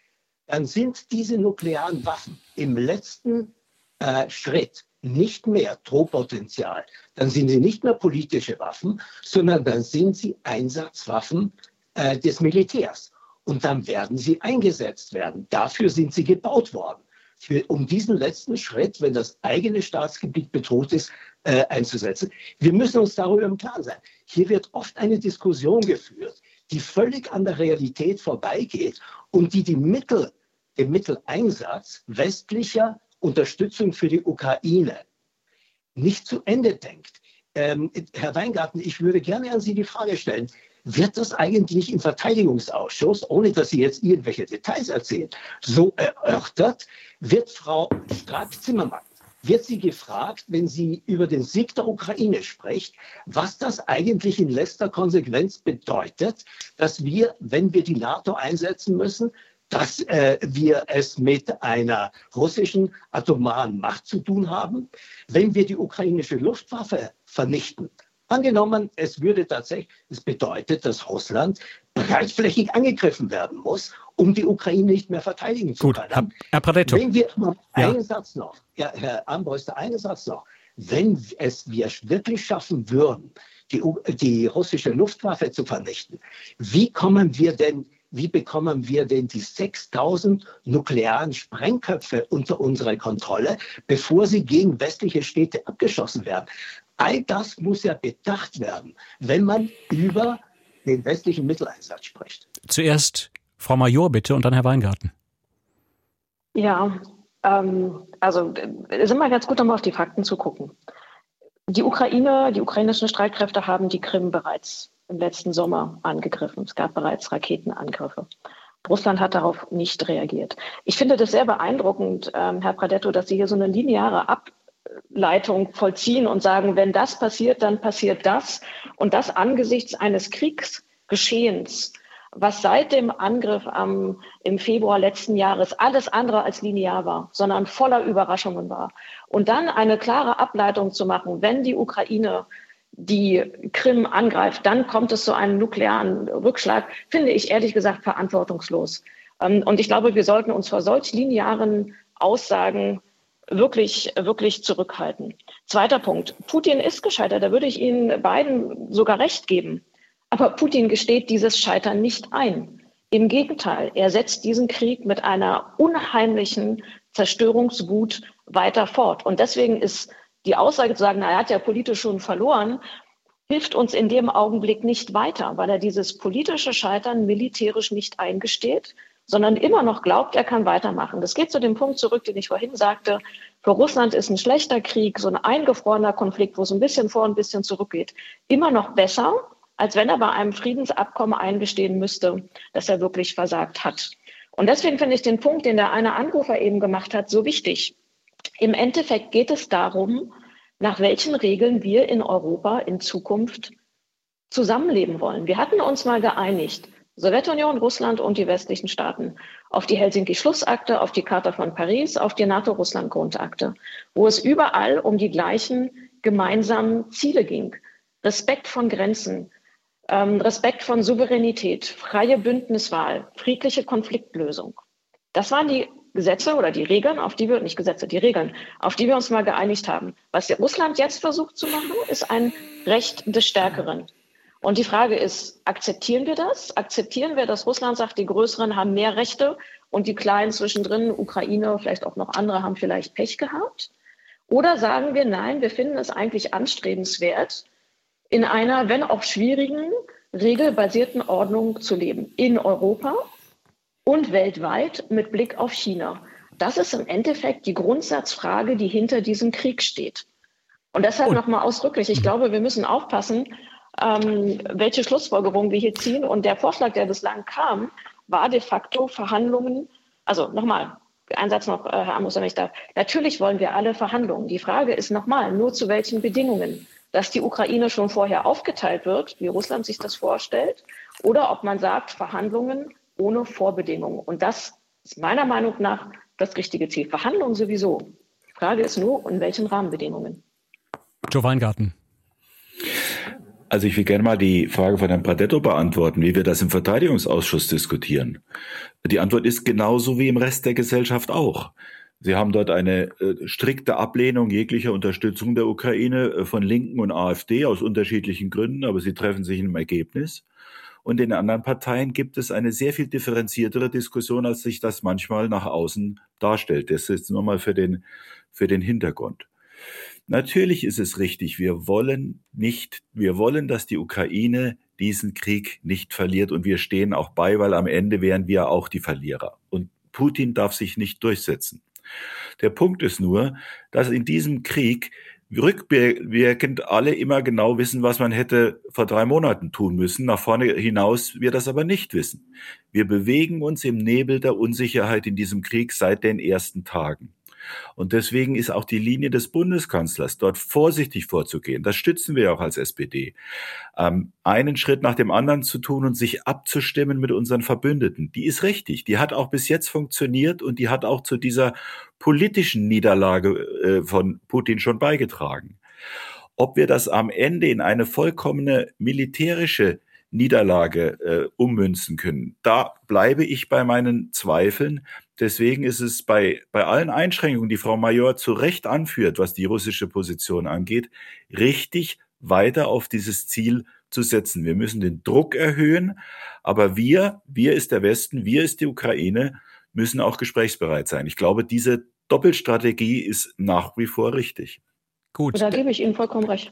dann sind diese nuklearen Waffen im letzten äh, Schritt nicht mehr Drohpotenzial, dann sind sie nicht mehr politische Waffen, sondern dann sind sie Einsatzwaffen äh, des Militärs. Und dann werden sie eingesetzt werden. Dafür sind sie gebaut worden. Für, um diesen letzten Schritt, wenn das eigene Staatsgebiet bedroht ist, äh, einzusetzen. Wir müssen uns darüber im Klaren sein. Hier wird oft eine Diskussion geführt, die völlig an der Realität vorbeigeht und die die Mittel, den Mitteleinsatz westlicher Unterstützung für die Ukraine nicht zu Ende denkt. Ähm, Herr Weingarten, ich würde gerne an Sie die Frage stellen, wird das eigentlich im Verteidigungsausschuss, ohne dass Sie jetzt irgendwelche Details erzählen, so erörtert? Wird Frau Strack-Zimmermann, wird sie gefragt, wenn sie über den Sieg der Ukraine spricht, was das eigentlich in letzter Konsequenz bedeutet, dass wir, wenn wir die NATO einsetzen müssen, dass äh, wir es mit einer russischen atomaren Macht zu tun haben, wenn wir die ukrainische Luftwaffe vernichten. Angenommen, es würde tatsächlich, es bedeutet, dass Russland breitflächig angegriffen werden muss, um die Ukraine nicht mehr verteidigen zu Gut, können. Herr, Pradetto. Wenn wir, Ja. einen Satz noch, ja, Herr Armbruster, einen Satz noch. Wenn es wir wirklich schaffen würden, die, die russische Luftwaffe zu vernichten, wie kommen wir denn, wie bekommen wir denn die 6000 nuklearen Sprengköpfe unter unsere Kontrolle, bevor sie gegen westliche Städte abgeschossen werden? All das muss ja bedacht werden, wenn man über den westlichen Mitteleinsatz spricht. Zuerst Frau Major bitte und dann Herr Weingarten. Ja, ähm, also es ist immer ganz gut, nochmal auf die Fakten zu gucken. Die Ukraine, die ukrainischen Streitkräfte haben die Krim bereits im letzten Sommer angegriffen. Es gab bereits Raketenangriffe. Russland hat darauf nicht reagiert. Ich finde das sehr beeindruckend, ähm, Herr Pradetto, dass Sie hier so eine lineare Ableitung vollziehen und sagen, wenn das passiert, dann passiert das. Und das angesichts eines Kriegsgeschehens, was seit dem Angriff am, im Februar letzten Jahres alles andere als linear war, sondern voller Überraschungen war. Und dann eine klare Ableitung zu machen, wenn die Ukraine die Krim angreift, dann kommt es zu einem nuklearen Rückschlag, finde ich ehrlich gesagt verantwortungslos. Ähm, Und ich glaube, wir sollten uns vor solch linearen Aussagen wirklich, wirklich zurückhalten. Zweiter Punkt. Putin ist gescheitert. Da würde ich Ihnen beiden sogar recht geben. Aber Putin gesteht dieses Scheitern nicht ein. Im Gegenteil, er setzt diesen Krieg mit einer unheimlichen Zerstörungswut weiter fort. Und deswegen ist die Aussage zu sagen, na, er hat ja politisch schon verloren, hilft uns in dem Augenblick nicht weiter, weil er dieses politische Scheitern militärisch nicht eingesteht, sondern immer noch glaubt, er kann weitermachen. Das geht zu dem Punkt zurück, den ich vorhin sagte. Für Russland ist ein schlechter Krieg, so ein eingefrorener Konflikt, wo es ein bisschen vor, ein bisschen zurückgeht, immer noch besser, als wenn er bei einem Friedensabkommen eingestehen müsste, dass er wirklich versagt hat. Und deswegen finde ich den Punkt, den der eine Anrufer eben gemacht hat, so wichtig. Im Endeffekt geht es darum, nach welchen Regeln wir in Europa in Zukunft zusammenleben wollen. Wir hatten uns mal geeinigt, Sowjetunion, Russland und die westlichen Staaten, auf die Helsinki-Schlussakte, auf die Charta von Paris, auf die NATO-Russland-Grundakte, wo es überall um die gleichen gemeinsamen Ziele ging. Respekt von Grenzen, ähm, Respekt von Souveränität, freie Bündniswahl, friedliche Konfliktlösung. Das waren die Gesetze oder die Regeln, auf die wir, nicht Gesetze, die Regeln, auf die wir uns mal geeinigt haben. Was Russland jetzt versucht zu machen, ist ein Recht des Stärkeren. Und die Frage ist, akzeptieren wir das? Akzeptieren wir, dass Russland sagt, die Größeren haben mehr Rechte und die Kleinen zwischendrin, Ukraine, vielleicht auch noch andere, haben vielleicht Pech gehabt? Oder sagen wir, nein, wir finden es eigentlich anstrebenswert, in einer, wenn auch schwierigen, regelbasierten Ordnung zu leben. In Europa und weltweit mit Blick auf China. Das ist im Endeffekt die Grundsatzfrage, die hinter diesem Krieg steht. Und deshalb nochmal ausdrücklich, ich glaube, wir müssen aufpassen, ähm, welche Schlussfolgerungen wir hier ziehen. Und der Vorschlag, der bislang kam, war de facto Verhandlungen. Also nochmal, ein Satz noch, äh, Herr Amos, wenn ich darf. Natürlich wollen wir alle Verhandlungen. Die Frage ist nochmal, nur zu welchen Bedingungen? Dass die Ukraine schon vorher aufgeteilt wird, wie Russland sich das vorstellt, oder ob man sagt, Verhandlungen ohne Vorbedingungen. Und das ist meiner Meinung nach das richtige Ziel. Verhandlungen sowieso. Die Frage ist nur, in welchen Rahmenbedingungen. Joe Weingarten. Also ich will gerne mal die Frage von Herrn Pradetto beantworten, wie wir das im Verteidigungsausschuss diskutieren. Die Antwort ist genauso wie im Rest der Gesellschaft auch. Sie haben dort eine äh, strikte Ablehnung jeglicher Unterstützung der Ukraine äh, von Linken und AfD aus unterschiedlichen Gründen, aber sie treffen sich im Ergebnis. Und in anderen Parteien gibt es eine sehr viel differenziertere Diskussion, als sich das manchmal nach außen darstellt. Das ist nur mal für den, für den Hintergrund. Natürlich ist es richtig, wir wollen nicht, wir wollen, dass die Ukraine diesen Krieg nicht verliert und wir stehen auch bei, weil am Ende wären wir auch die Verlierer. Und Putin darf sich nicht durchsetzen. Der Punkt ist nur, dass in diesem Krieg rückwirkend alle immer genau wissen, was man hätte vor drei Monaten tun müssen. Nach vorne hinaus wir das aber nicht wissen. Wir bewegen uns im Nebel der Unsicherheit in diesem Krieg seit den ersten Tagen. Und deswegen ist auch die Linie des Bundeskanzlers, dort vorsichtig vorzugehen, das stützen wir auch als SPD, ähm, einen Schritt nach dem anderen zu tun und sich abzustimmen mit unseren Verbündeten. Die ist richtig, die hat auch bis jetzt funktioniert und die hat auch zu dieser politischen Niederlage äh, von Putin schon beigetragen. Ob wir das am Ende in eine vollkommene militärische Niederlage äh, ummünzen können. Da bleibe ich bei meinen Zweifeln. Deswegen ist es bei, bei allen Einschränkungen, die Frau Major zu Recht anführt, was die russische Position angeht, richtig weiter auf dieses Ziel zu setzen. Wir müssen den Druck erhöhen, aber wir, wir ist der Westen, wir ist die Ukraine, müssen auch gesprächsbereit sein. Ich glaube, diese Doppelstrategie ist nach wie vor richtig. Gut. Da gebe ich Ihnen vollkommen recht.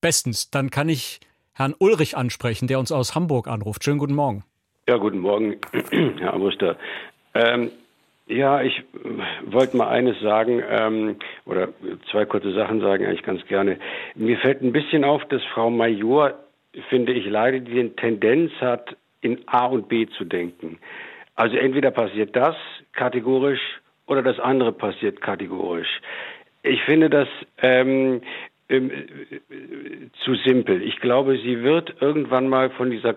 Bestens. Dann kann ich Herrn Ulrich ansprechen, der uns aus Hamburg anruft. Schönen guten Morgen. Ja, guten Morgen, [clears throat] Herr Amuster. Ähm, ja, ich wollte mal eines sagen, ähm, oder zwei kurze Sachen sagen, eigentlich ganz gerne. Mir fällt ein bisschen auf, dass Frau Major, finde ich, leider die Tendenz hat, in A und B zu denken. Also entweder passiert das kategorisch oder das andere passiert kategorisch. Ich finde das ähm, ähm, zu simpel. Ich glaube, sie wird irgendwann mal von dieser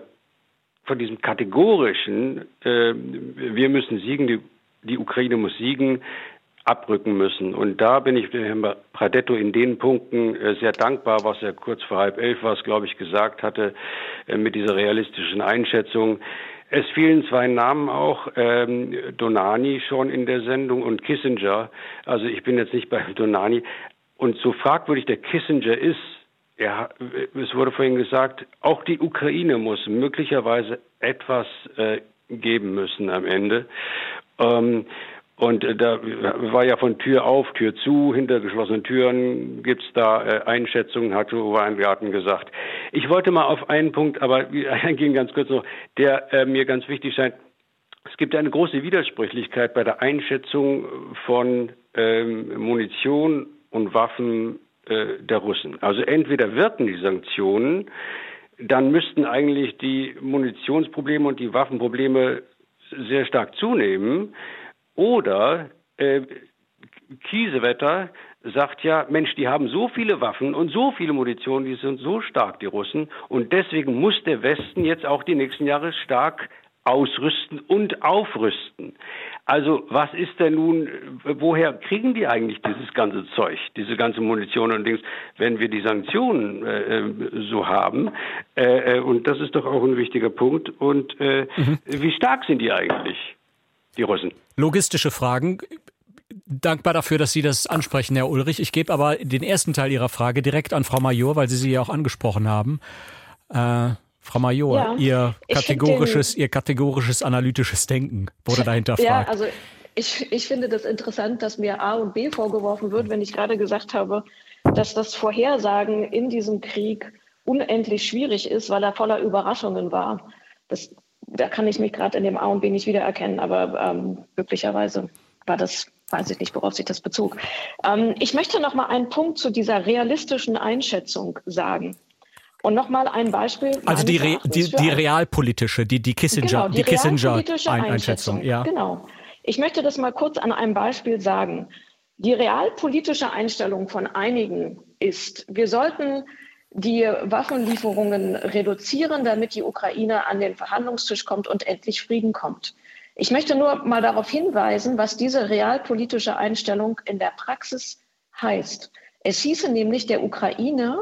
von diesem kategorischen, äh, wir müssen siegen, die, die Ukraine muss siegen, abrücken müssen. Und da bin ich Herrn Pradetto in den Punkten äh, sehr dankbar, was er kurz vor halb elf was, glaube ich, gesagt hatte, äh, mit dieser realistischen Einschätzung. Es fielen zwei Namen auch, ähm, Donani schon in der Sendung und Kissinger. Also ich bin jetzt nicht bei Donani. Und so fragwürdig der Kissinger ist, er, es wurde vorhin gesagt, auch die Ukraine muss möglicherweise etwas äh, geben müssen am Ende. Ähm, und äh, da war ja von Tür auf, Tür zu, hinter geschlossenen Türen gibt's da äh, Einschätzungen, hat Weingarten gesagt. Ich wollte mal auf einen Punkt, aber [laughs] eingehen ganz kurz noch, der äh, mir ganz wichtig scheint. Es gibt eine große Widersprüchlichkeit bei der Einschätzung von ähm, Munition und Waffen äh, der Russen. Also entweder wirken die Sanktionen, dann müssten eigentlich die Munitionsprobleme und die Waffenprobleme sehr stark zunehmen. Oder äh, Kiesewetter sagt ja, Mensch, die haben so viele Waffen und so viele Munition, die sind so stark, die Russen. Und deswegen muss der Westen jetzt auch die nächsten Jahre stark ausrüsten und aufrüsten. Also was ist denn nun, woher kriegen die eigentlich dieses ganze Zeug, diese ganze Munition und Dings, wenn wir die Sanktionen äh, so haben? Äh, äh und das ist doch auch ein wichtiger Punkt. Und äh, mhm. wie stark sind die eigentlich, die Russen? Logistische Fragen. Dankbar dafür, dass Sie das ansprechen, Herr Ulrich. Ich gebe aber den ersten Teil Ihrer Frage direkt an Frau Major, weil Sie sie ja auch angesprochen haben. Frau Major, ja, ihr kategorisches, den, ihr kategorisches analytisches Denken wurde dahinter Ja, also ich, ich finde das interessant, dass mir A und B vorgeworfen wird, wenn ich gerade gesagt habe, dass das Vorhersagen in diesem Krieg unendlich schwierig ist, weil er voller Überraschungen war. Das, da kann ich mich gerade in dem A und B nicht wiedererkennen, aber ähm, möglicherweise war das, weiß ich nicht, worauf sich das bezog. Ähm, ich möchte noch mal einen Punkt zu dieser realistischen Einschätzung sagen. Und nochmal ein Beispiel. Also die, Re die, die realpolitische, die, die Kissinger, genau, die, die Kissinger Einschätzung. Einschätzung. Ja. Genau. Ich möchte das mal kurz an einem Beispiel sagen. Die realpolitische Einstellung von einigen ist, wir sollten die Waffenlieferungen reduzieren, damit die Ukraine an den Verhandlungstisch kommt und endlich Frieden kommt. Ich möchte nur mal darauf hinweisen, was diese realpolitische Einstellung in der Praxis heißt. Es hieße nämlich der Ukraine,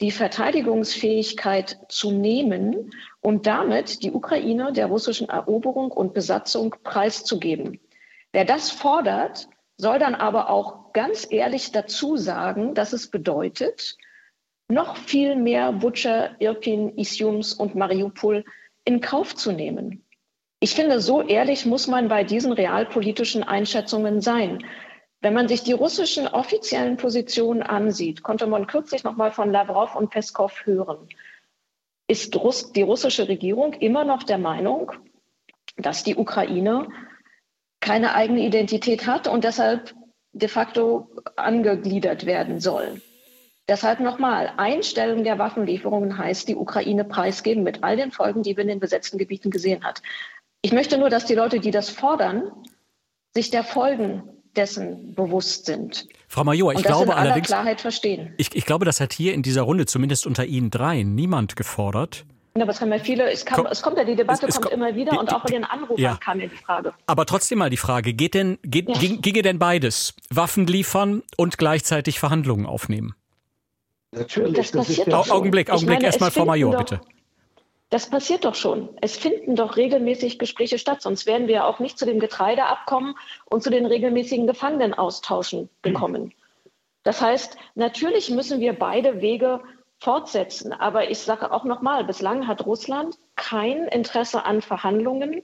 die Verteidigungsfähigkeit zu nehmen und damit die Ukraine der russischen Eroberung und Besatzung preiszugeben. Wer das fordert, soll dann aber auch ganz ehrlich dazu sagen, dass es bedeutet, noch viel mehr Butcher, Irpin, Isiums und Mariupol in Kauf zu nehmen. Ich finde, so ehrlich muss man bei diesen realpolitischen Einschätzungen sein. Wenn man sich die russischen offiziellen Positionen ansieht, konnte man kürzlich noch mal von Lavrov und Peskov hören, ist die russische Regierung immer noch der Meinung, dass die Ukraine keine eigene Identität hat und deshalb de facto angegliedert werden soll. Deshalb nochmal, Einstellung der Waffenlieferungen heißt, die Ukraine preisgeben mit all den Folgen, die wir in den besetzten Gebieten gesehen hat. Ich möchte nur, dass die Leute, die das fordern, sich der Folgen dessen bewusst sind. Frau Major, ich glaube allerdings, Klarheit verstehen. Ich, ich, glaube, das hat hier in dieser Runde, zumindest unter Ihnen dreien, niemand gefordert. Ja, aber es haben ja viele, es, kam, es kommt ja, die Debatte es, es kommt immer wieder die, und auch in den Anrufen ja. kam ja die Frage. Aber trotzdem mal die Frage, geht denn, geht, ja. ging, ginge denn beides? Waffen liefern und gleichzeitig Verhandlungen aufnehmen? Natürlich. Das, das doch Augenblick, Augenblick, erstmal Frau Major, bitte. Das passiert doch schon. Es finden doch regelmäßig Gespräche statt, sonst wären wir auch nicht zu dem Getreideabkommen und zu den regelmäßigen Gefangenenaustauschen gekommen. Das heißt, natürlich müssen wir beide Wege fortsetzen. Aber ich sage auch nochmal, bislang hat Russland kein Interesse an Verhandlungen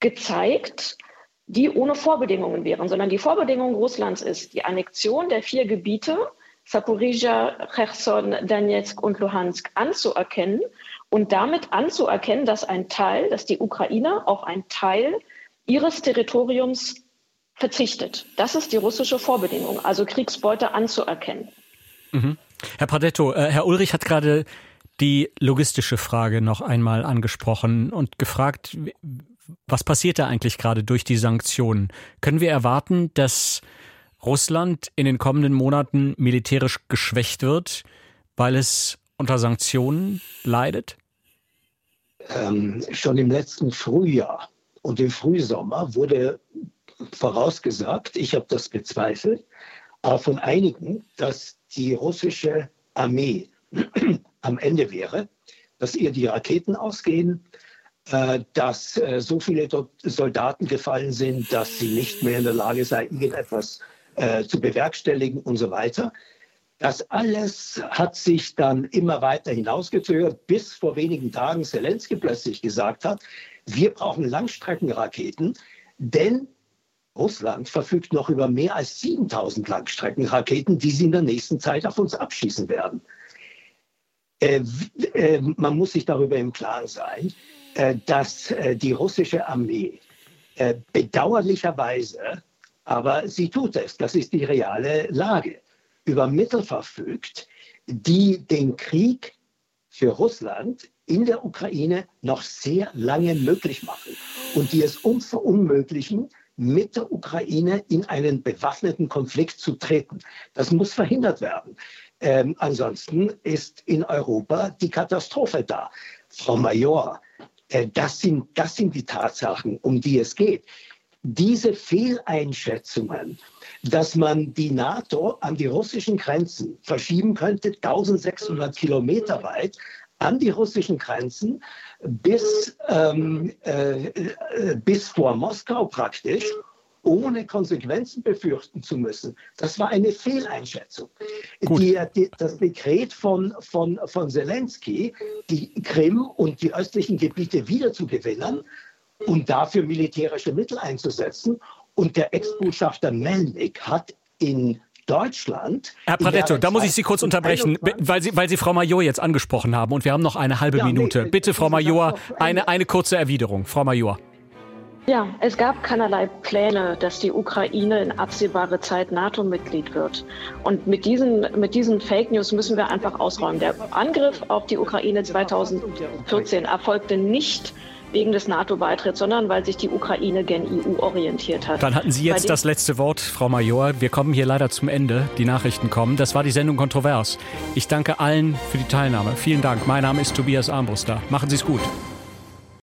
gezeigt, die ohne Vorbedingungen wären, sondern die Vorbedingung Russlands ist die Annexion der vier Gebiete, Saporizhia, Cherson, Donetsk und Luhansk, anzuerkennen und damit anzuerkennen, dass ein Teil, dass die Ukraine auf einen Teil ihres Territoriums verzichtet. Das ist die russische Vorbedingung, also Kriegsbeute anzuerkennen. Mhm. Herr Pradetto, äh, Herr Ulrich hat gerade die logistische Frage noch einmal angesprochen und gefragt, was passiert da eigentlich gerade durch die Sanktionen? Können wir erwarten, dass Russland in den kommenden Monaten militärisch geschwächt wird, weil es unter Sanktionen leidet? Ähm, schon im letzten Frühjahr und im Frühsommer wurde vorausgesagt, ich habe das bezweifelt, aber von einigen, dass die russische Armee [clears throat] am Ende wäre, dass ihr die Raketen ausgehen, äh, dass äh, so viele Soldaten gefallen sind, dass sie nicht mehr in der Lage seien, irgendetwas äh, zu bewerkstelligen und so weiter. Das alles hat sich dann immer weiter hinausgezögert, bis vor wenigen Tagen Zelensky plötzlich gesagt hat, wir brauchen Langstreckenraketen, denn Russland verfügt noch über mehr als 7000 Langstreckenraketen, die sie in der nächsten Zeit auf uns abschießen werden. Äh, äh, man muss sich darüber im Klaren sein, äh, dass äh, die russische Armee äh, bedauerlicherweise, aber sie tut es, das ist die reale Lage, über Mittel verfügt, die den Krieg für Russland in der Ukraine noch sehr lange möglich machen und die es uns verunmöglichen, mit der Ukraine in einen bewaffneten Konflikt zu treten. Das muss verhindert werden. Ähm, ansonsten ist in Europa die Katastrophe da. Frau Major, äh, das, sind, das sind die Tatsachen, um die es geht. Diese Fehleinschätzungen, dass man die NATO an die russischen Grenzen verschieben könnte, 1600 Kilometer weit, an die russischen Grenzen bis, ähm, äh, äh, bis vor Moskau praktisch, ohne Konsequenzen befürchten zu müssen. Das war eine Fehleinschätzung. Die, die, das Dekret von, von, von Zelensky, die Krim und die östlichen Gebiete wiederzugewinnen und dafür militärische Mittel einzusetzen. Und der Ex-Botschafter Melnik hat in Deutschland. Herr Pradetto, da muss ich Sie kurz unterbrechen, weil Sie, weil Sie Frau Major jetzt angesprochen haben und wir haben noch eine halbe ja, Minute. Nee, Bitte, Frau Major, eine, eine kurze Erwiderung. Frau Major. Ja, es gab keinerlei Pläne, dass die Ukraine in absehbare Zeit NATO-Mitglied wird. Und mit diesen, mit diesen Fake News müssen wir einfach ausräumen. Der Angriff auf die Ukraine 2014 erfolgte nicht wegen des NATO-Beitritts, sondern weil sich die Ukraine gen EU orientiert hat. Dann hatten Sie jetzt das letzte Wort, Frau Major. Wir kommen hier leider zum Ende. Die Nachrichten kommen. Das war die Sendung Kontrovers. Ich danke allen für die Teilnahme. Vielen Dank. Mein Name ist Tobias Armbruster. Machen Sie es gut.